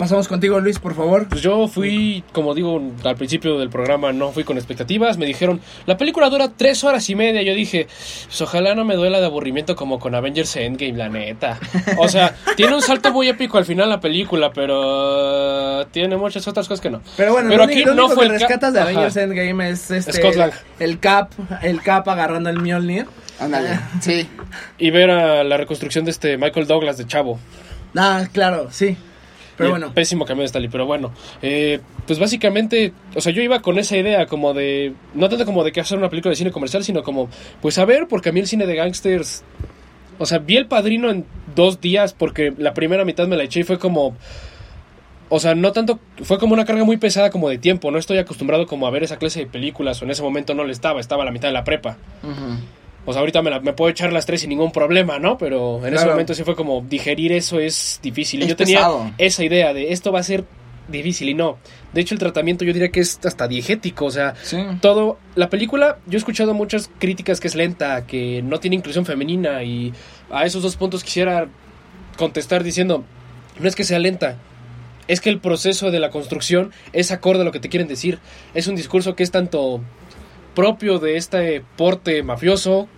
pasamos contigo, Luis, por favor. Pues yo fui, como digo, al principio del programa no fui con expectativas. Me dijeron, la película dura tres horas y media. Yo dije, pues ojalá no me duela de aburrimiento como con Avengers Endgame, la neta. O sea, tiene un salto muy épico al final la película, pero uh, tiene muchas otras cosas que no. Pero bueno, Pero lo, aquí único- lo no único fue que el ca- rescatas de Ajá. Avengers Endgame es este Scott Lang. el Cap, el Cap agarrando el Mjolnir. Ándale. Sí. Y ver a la reconstrucción de este Michael Douglas de Chavo. Ah, claro, sí. Pero Y bueno, Pésimo cambio de Stanley, pero bueno. eh, pues básicamente, o sea, yo iba con esa idea como de. No tanto como de que hacer una película de cine comercial, sino como, pues a ver, porque a mí el cine de gangsters. O sea, vi el padrino en dos días porque la primera mitad me la eché y fue como. O sea, no tanto. Fue como una carga muy pesada como de tiempo. No estoy acostumbrado como a ver esa clase de películas o en ese momento no le estaba. Estaba a la mitad de la prepa. Sea, ahorita me, la- me puedo echar las tres sin ningún problema, ¿no? Pero en ese momento sí fue como digerir eso es difícil. Y yo tenía esa idea de esto va a ser difícil y no. De hecho, el tratamiento yo diría que es hasta diegético. O sea, Sí. todo. La película, yo he escuchado muchas críticas que es lenta, que no tiene inclusión femenina. Y a esos dos puntos quisiera contestar diciendo: no es que sea lenta. Es que el proceso de la construcción es acorde a lo que te quieren decir. Es un discurso que es tanto propio de este porte mafioso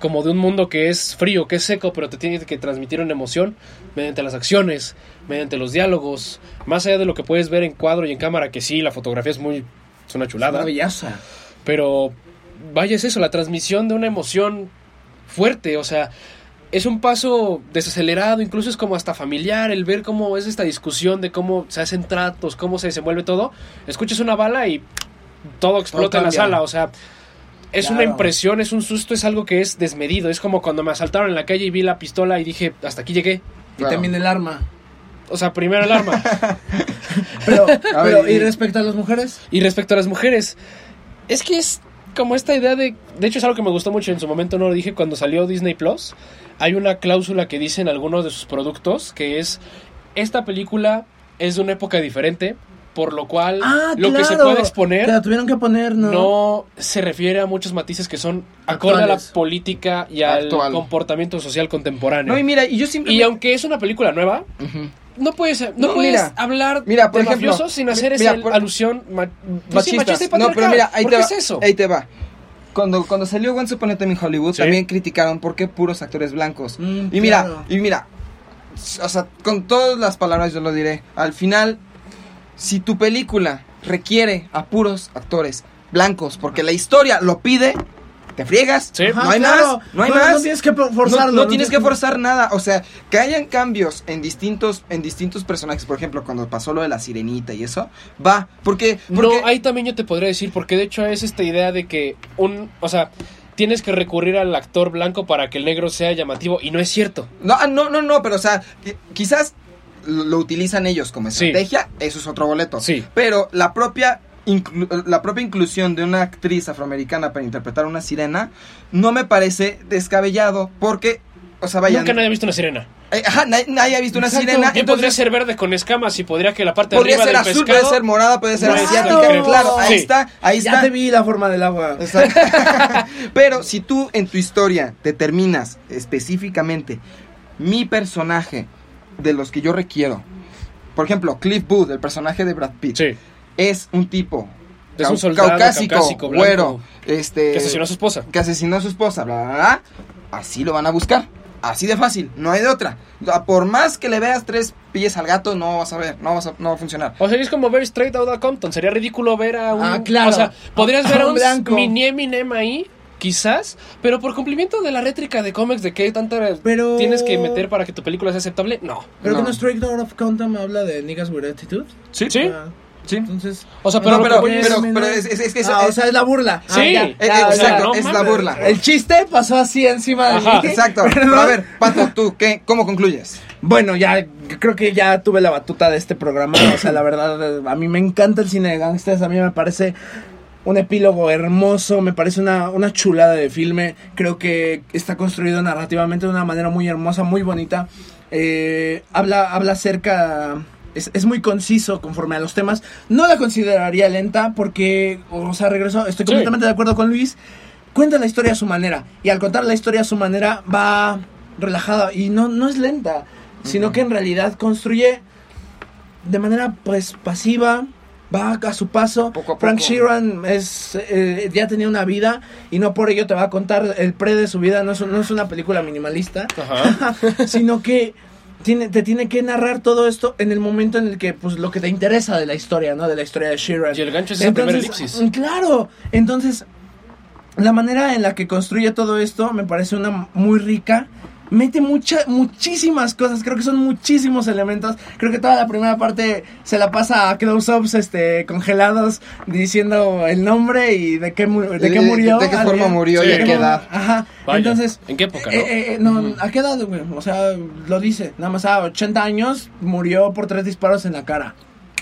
como de un mundo que es frío, que es seco, pero te tiene que transmitir una emoción mediante las acciones, mediante los diálogos, más allá de lo que puedes ver en cuadro y en cámara, que sí, la fotografía es muy... es una chulada, maravillosa. pero vaya es eso, la transmisión de una emoción fuerte, o sea, es un paso desacelerado, incluso es como hasta familiar el ver cómo es esta discusión de cómo se hacen tratos, cómo se desenvuelve todo. Escuchas una bala y todo explota en la sala, o sea, es una impresión, es un susto, es algo que es desmedido, es como cuando me asaltaron en la calle y vi la pistola y dije, hasta aquí llegué. Y Claro. también el arma. O sea, primero el arma. Pero, pero, ver, ¿y y- respecto a las mujeres? Y respecto a las mujeres, es que es como esta idea de... De hecho es algo que me gustó mucho en su momento, no lo dije, cuando salió Disney Plus, hay una cláusula que dice en algunos de sus productos que es, esta película es de una época diferente, por lo cual Ah, lo que se puede exponer Que la tuvieron que poner, ¿no? no se refiere a muchos matices que son acorde a la política y al Actual. comportamiento social contemporáneo. No, y mira, y yo siempre. y aunque es una película nueva, no puedes, no No, puedes mira. hablar Mira, por de ejemplo, mafiosos sin hacer mira, esa por- alusión ma- machista y no, pero mira, ahí ¿Por te qué va. es eso? Ahí te va. Cuando, cuando salió Once Upon a Time in Hollywood, Sí. también criticaron por qué puros actores blancos. Mm, y mira, claro. y mira, o sea, con todas las palabras yo lo diré. Al final, si tu película requiere a puros actores blancos, porque la historia lo pide, te friegas. Sí. no hay claro. más, no hay No más. tienes que No- forzarlo. No, tienes que forzar nada, o sea, que hayan cambios en distintos en distintos personajes, por ejemplo, cuando pasó lo de la sirenita y eso, va, porque, porque No, ahí también yo te podría decir, porque de hecho es esta idea de que un, o sea, tienes que recurrir al actor blanco para que el negro sea llamativo y no es cierto. no, ah, no, no, no, pero o sea, qui- quizás lo utilizan ellos como Sí. estrategia, eso es otro boleto. Sí. Pero la propia la propia inclusión de una actriz afroamericana para interpretar una sirena no me parece descabellado porque o sea, vaya, Nunca nadie ha visto una sirena. eh, ajá, nadie, nadie ha visto una Exacto. sirena, Bien podría entonces ser verde con escamas y podría que la parte de podría arriba ser del azul, pescado... puede ser morada, puede ser Claro. asiática, claro, ahí Sí. está, ahí Ya está. te vi la forma del agua. Exacto. Pero si tú en tu historia determinas específicamente mi personaje de los que yo requiero, por ejemplo, Cliff Booth, el personaje de Brad Pitt, Sí, es un tipo Es un cau- soldado caucásico, caucásico, blanco, güero, este, que asesinó a su esposa. que asesinó a su esposa, bla, bla, bla, así lo van a buscar. Así de fácil, no hay de otra. Por más que le veas tres pies al gato, no vas a ver, no, vas a- no va a funcionar. O sea, es como ver Straight Outta Compton. Sería ridículo ver a un... Ah, claro. O sea, podrías ver a un un blanco. mini Eminem ahí, quizás, pero por cumplimiento de la rétrica de cómics de que tanta Pero- tienes que meter para que tu película sea aceptable, no. Pero No. que no Straight Out of Compton habla de niggas with attitude. Sí. Ah, Sí. Entonces. O sea, pero, no, pero, que voy es- pero, pero es, es- es que eso- Ah, o es- sea, es la burla. Sí. Ah, ya, eh, ya, o exacto, es la burla. El chiste pasó así encima de Ajá. mí. Exacto. Pero a ver, Pato, tú, ¿qué, ¿cómo concluyes? Bueno, ya creo que ya tuve la batuta de este programa. O sea, la verdad, a mí me encanta el cine de gangsters. A mí me parece un epílogo hermoso. Me parece una, una chulada de filme. Creo que está construido narrativamente de una manera muy hermosa, muy bonita. Eh, habla, habla acerca es, es muy conciso conforme a los temas. No la consideraría lenta porque, o sea, regreso, estoy Sí. completamente de acuerdo con Luis. Cuenta la historia a su manera. Y al contar la historia a su manera va relajada y no, no es lenta, sino que en realidad construye de manera pues pasiva, va a su paso. Poco a Frank poco. Sheeran es, eh, ya tenía una vida y no por ello te va a contar el pre de su vida, no es, no es una película minimalista, Ajá. sino que tiene, te tiene que narrar todo esto en el momento en el que, pues, lo que te interesa de la historia, ¿no? De la historia de Sheeran. Y el gancho es esa primera elipsis. mm, Claro, entonces, la manera en la que construye todo esto me parece una muy rica. Mete mucha, muchísimas cosas, creo que son muchísimos elementos. Creo que toda la primera parte se la pasa a close-ups este, congelados diciendo el nombre y de qué, mu- de qué De- murió. de qué alguien. forma murió y a qué edad. Ajá, Vaya, entonces... ¿En qué época, no? Eh, eh, eh, no, ¿a qué edad, güey? O sea, lo dice. Nada más a 80 años murió por tres disparos en la cara.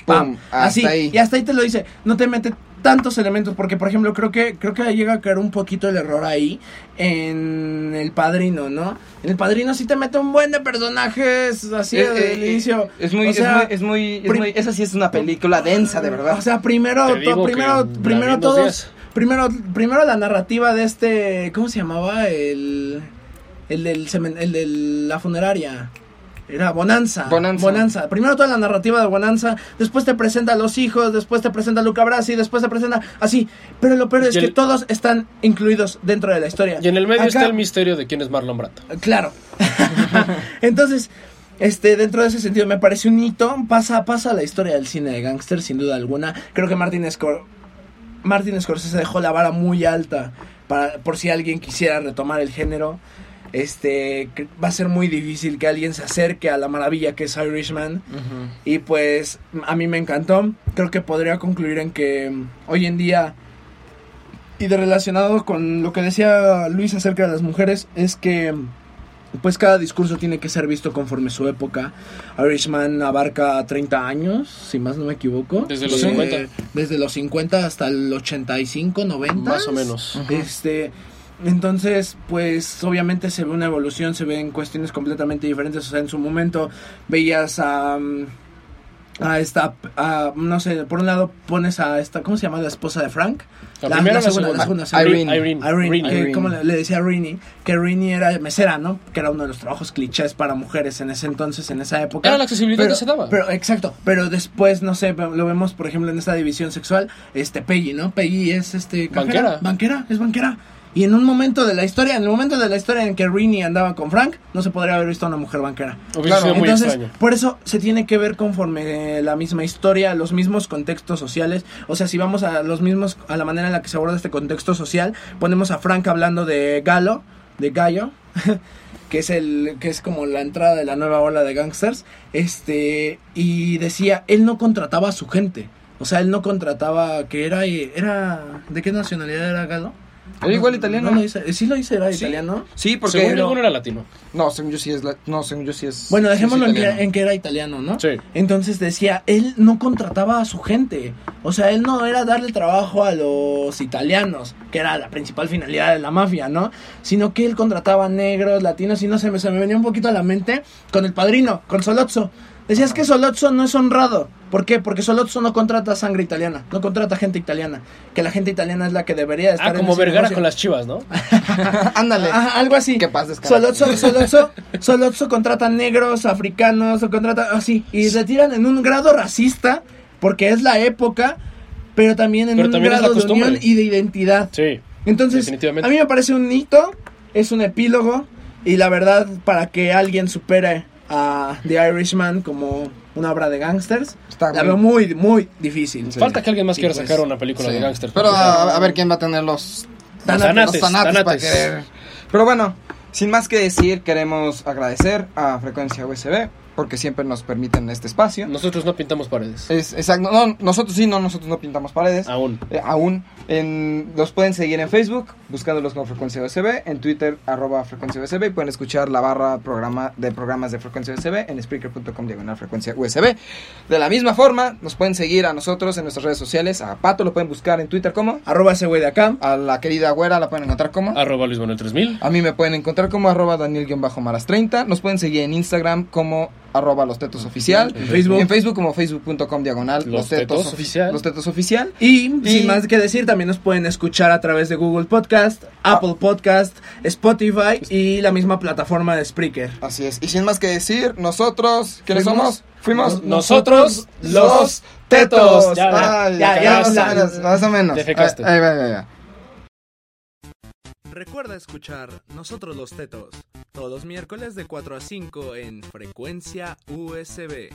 Pam. Pum, hasta Así. ahí. Y hasta ahí te lo dice. No te mete tantos elementos. Porque, por ejemplo, creo que creo que llega a caer un poquito el error ahí en El Padrino, ¿no? En El Padrino sí te mete un buen de personajes así Eh, desde eh, el inicio. Es muy, O es sea, muy, es muy, es muy- esa sí es una película densa, de verdad. o sea, primero, to- primero, primero todos, días. primero, primero la narrativa de este, ¿cómo se llamaba? El, el del, el de la funeraria. Era Bonanza. Bonanza. Primero toda la narrativa de Bonanza, después te presenta a los hijos, después te presenta a Luca Brasi, después te presenta así. Pero lo peor es Y que el- todos están incluidos dentro de la historia. Y en el medio Acá- está el misterio de quién es Marlon Brando. Claro. Entonces, este, dentro de ese sentido me parece un hito. Pasa, pasa la historia del cine de gángster, sin duda alguna. Creo que Martin, Scor Martin Scorsese dejó la vara muy alta para, por si alguien quisiera retomar el género. Este, va a ser muy difícil que alguien se acerque a la maravilla que es Irishman. Y pues a mí me encantó. Creo que podría concluir en que mm, hoy en día, y de relacionado con lo que decía Luis acerca de las mujeres, es que mm, pues cada discurso tiene que ser visto conforme su época. Irishman abarca 30 años, si más no me equivoco. Desde los Eh, 50. Desde los 50 hasta el 85, 90. Más o menos. Este, entonces, pues obviamente se ve una evolución, se ven cuestiones completamente diferentes. O sea, en su momento veías a. mm, A esta, a, no sé, por un lado pones a esta, ¿cómo se llama? La esposa de Frank. La primera la segunda? la segunda, segunda. Irene. Irene. Irene, Irene. que como le, le decía a Rini, que Rini era mesera, ¿no? Que era uno de los trabajos clichés para mujeres en ese entonces, en esa época. Era la accesibilidad Pero- que se daba. Pero, exacto, pero después, no sé, lo vemos, por ejemplo, en esta división sexual, este, Peggy, ¿no? Peggy es, este, cajera, Banquera. Banquera, es banquera. Y en un momento de la historia, en el momento de la historia en que Rini andaba con Frank, no se podría haber visto a una mujer banquera. Muy Entonces, por eso se tiene que ver conforme eh, la misma historia, los mismos contextos sociales. O sea, si vamos a los mismos, a la manera en la que se aborda este contexto social, ponemos a Frank hablando de Galo, de Gallo, que es el, que es como la entrada de la nueva ola de gangsters, este, y decía, él no contrataba a su gente. O sea, él no contrataba, que era, era, ¿de qué nacionalidad era Galo? Era igual italiano. No lo sí lo dice, era Sí. italiano. Sí, porque... Según ninguno era latino. No, según yo sí es... la- No, según yo sí es... Bueno, sí es dejémoslo en, que, italiano. en que era italiano, ¿no? Sí. Entonces decía, él no contrataba a su gente. O sea, él no era darle trabajo a los italianos, que era la principal finalidad de la mafia, ¿no? Sino que él contrataba negros, latinos, y no sé, me, se me venía un poquito a la mente con el padrino, con Solozzo. Decías que Solozzo no es honrado. ¿Por qué? Porque Solozzo no contrata sangre italiana, no contrata gente italiana. Que la gente italiana es la que debería estar Ah, en como Vergara negocio. con las chivas, ¿no? Ándale. Ajá, algo así. Que paz descanse. Solozzo, Solozzo, Solozzo contrata negros, africanos, o contrata así. Y se tiran en un grado racista, porque es la época, pero también en Pero un también es la grado de costumbre. unión y de identidad. Sí. Entonces, definitivamente. a mí me parece un hito, es un epílogo, y la verdad, para que alguien supere a The Irishman como una obra de gangsters, Está la muy- veo muy, muy difícil. Falta que alguien más Sí, quiera pues, sacar una película Sí. de gángster. Pero a, a ver quién va a tener los Tanates, Tanates, los tanates para tanates. querer. Pero bueno, sin más que decir, queremos agradecer a Frecuencia USB porque siempre nos permiten este espacio. Nosotros no pintamos paredes. Es exacto, no, nosotros sí, no, nosotros no pintamos paredes. Aún. Eh, aún. En, los pueden seguir en Facebook, buscándolos como Frecuencia USB, en Twitter, arroba Frecuencia USB, y pueden escuchar la barra programa de programas de Frecuencia USB en Spreaker.com diagonal Frecuencia USB. De la misma forma, nos pueden seguir a nosotros en nuestras redes sociales, a Pato lo pueden buscar en Twitter como, Arroba ese güey de acá. a la querida Güera la pueden encontrar como, Arroba Luis Manuel 3000. a mí me pueden encontrar como arroba Daniel-Maras30, nos pueden seguir en Instagram como arroba los tetos oficial. En Facebook. En Facebook como facebook.com diagonal Los Tetos Ofi- Oficial. Los tetos oficial. Y, Y- sin más que decir, también nos pueden escuchar a través de Google Podcast, Apple Podcast, Spotify y la misma plataforma de Spreaker. Así es. Y sin más que decir, nosotros, ¿quiénes somos? Fuimos Nosotros, los tetos. Ya, ya, ya, ya, más, o menos, más o menos. Va, ahí va. Recuerda escuchar Nosotros los Tetos, todos miércoles de 4 a 5 en frecuencia USB.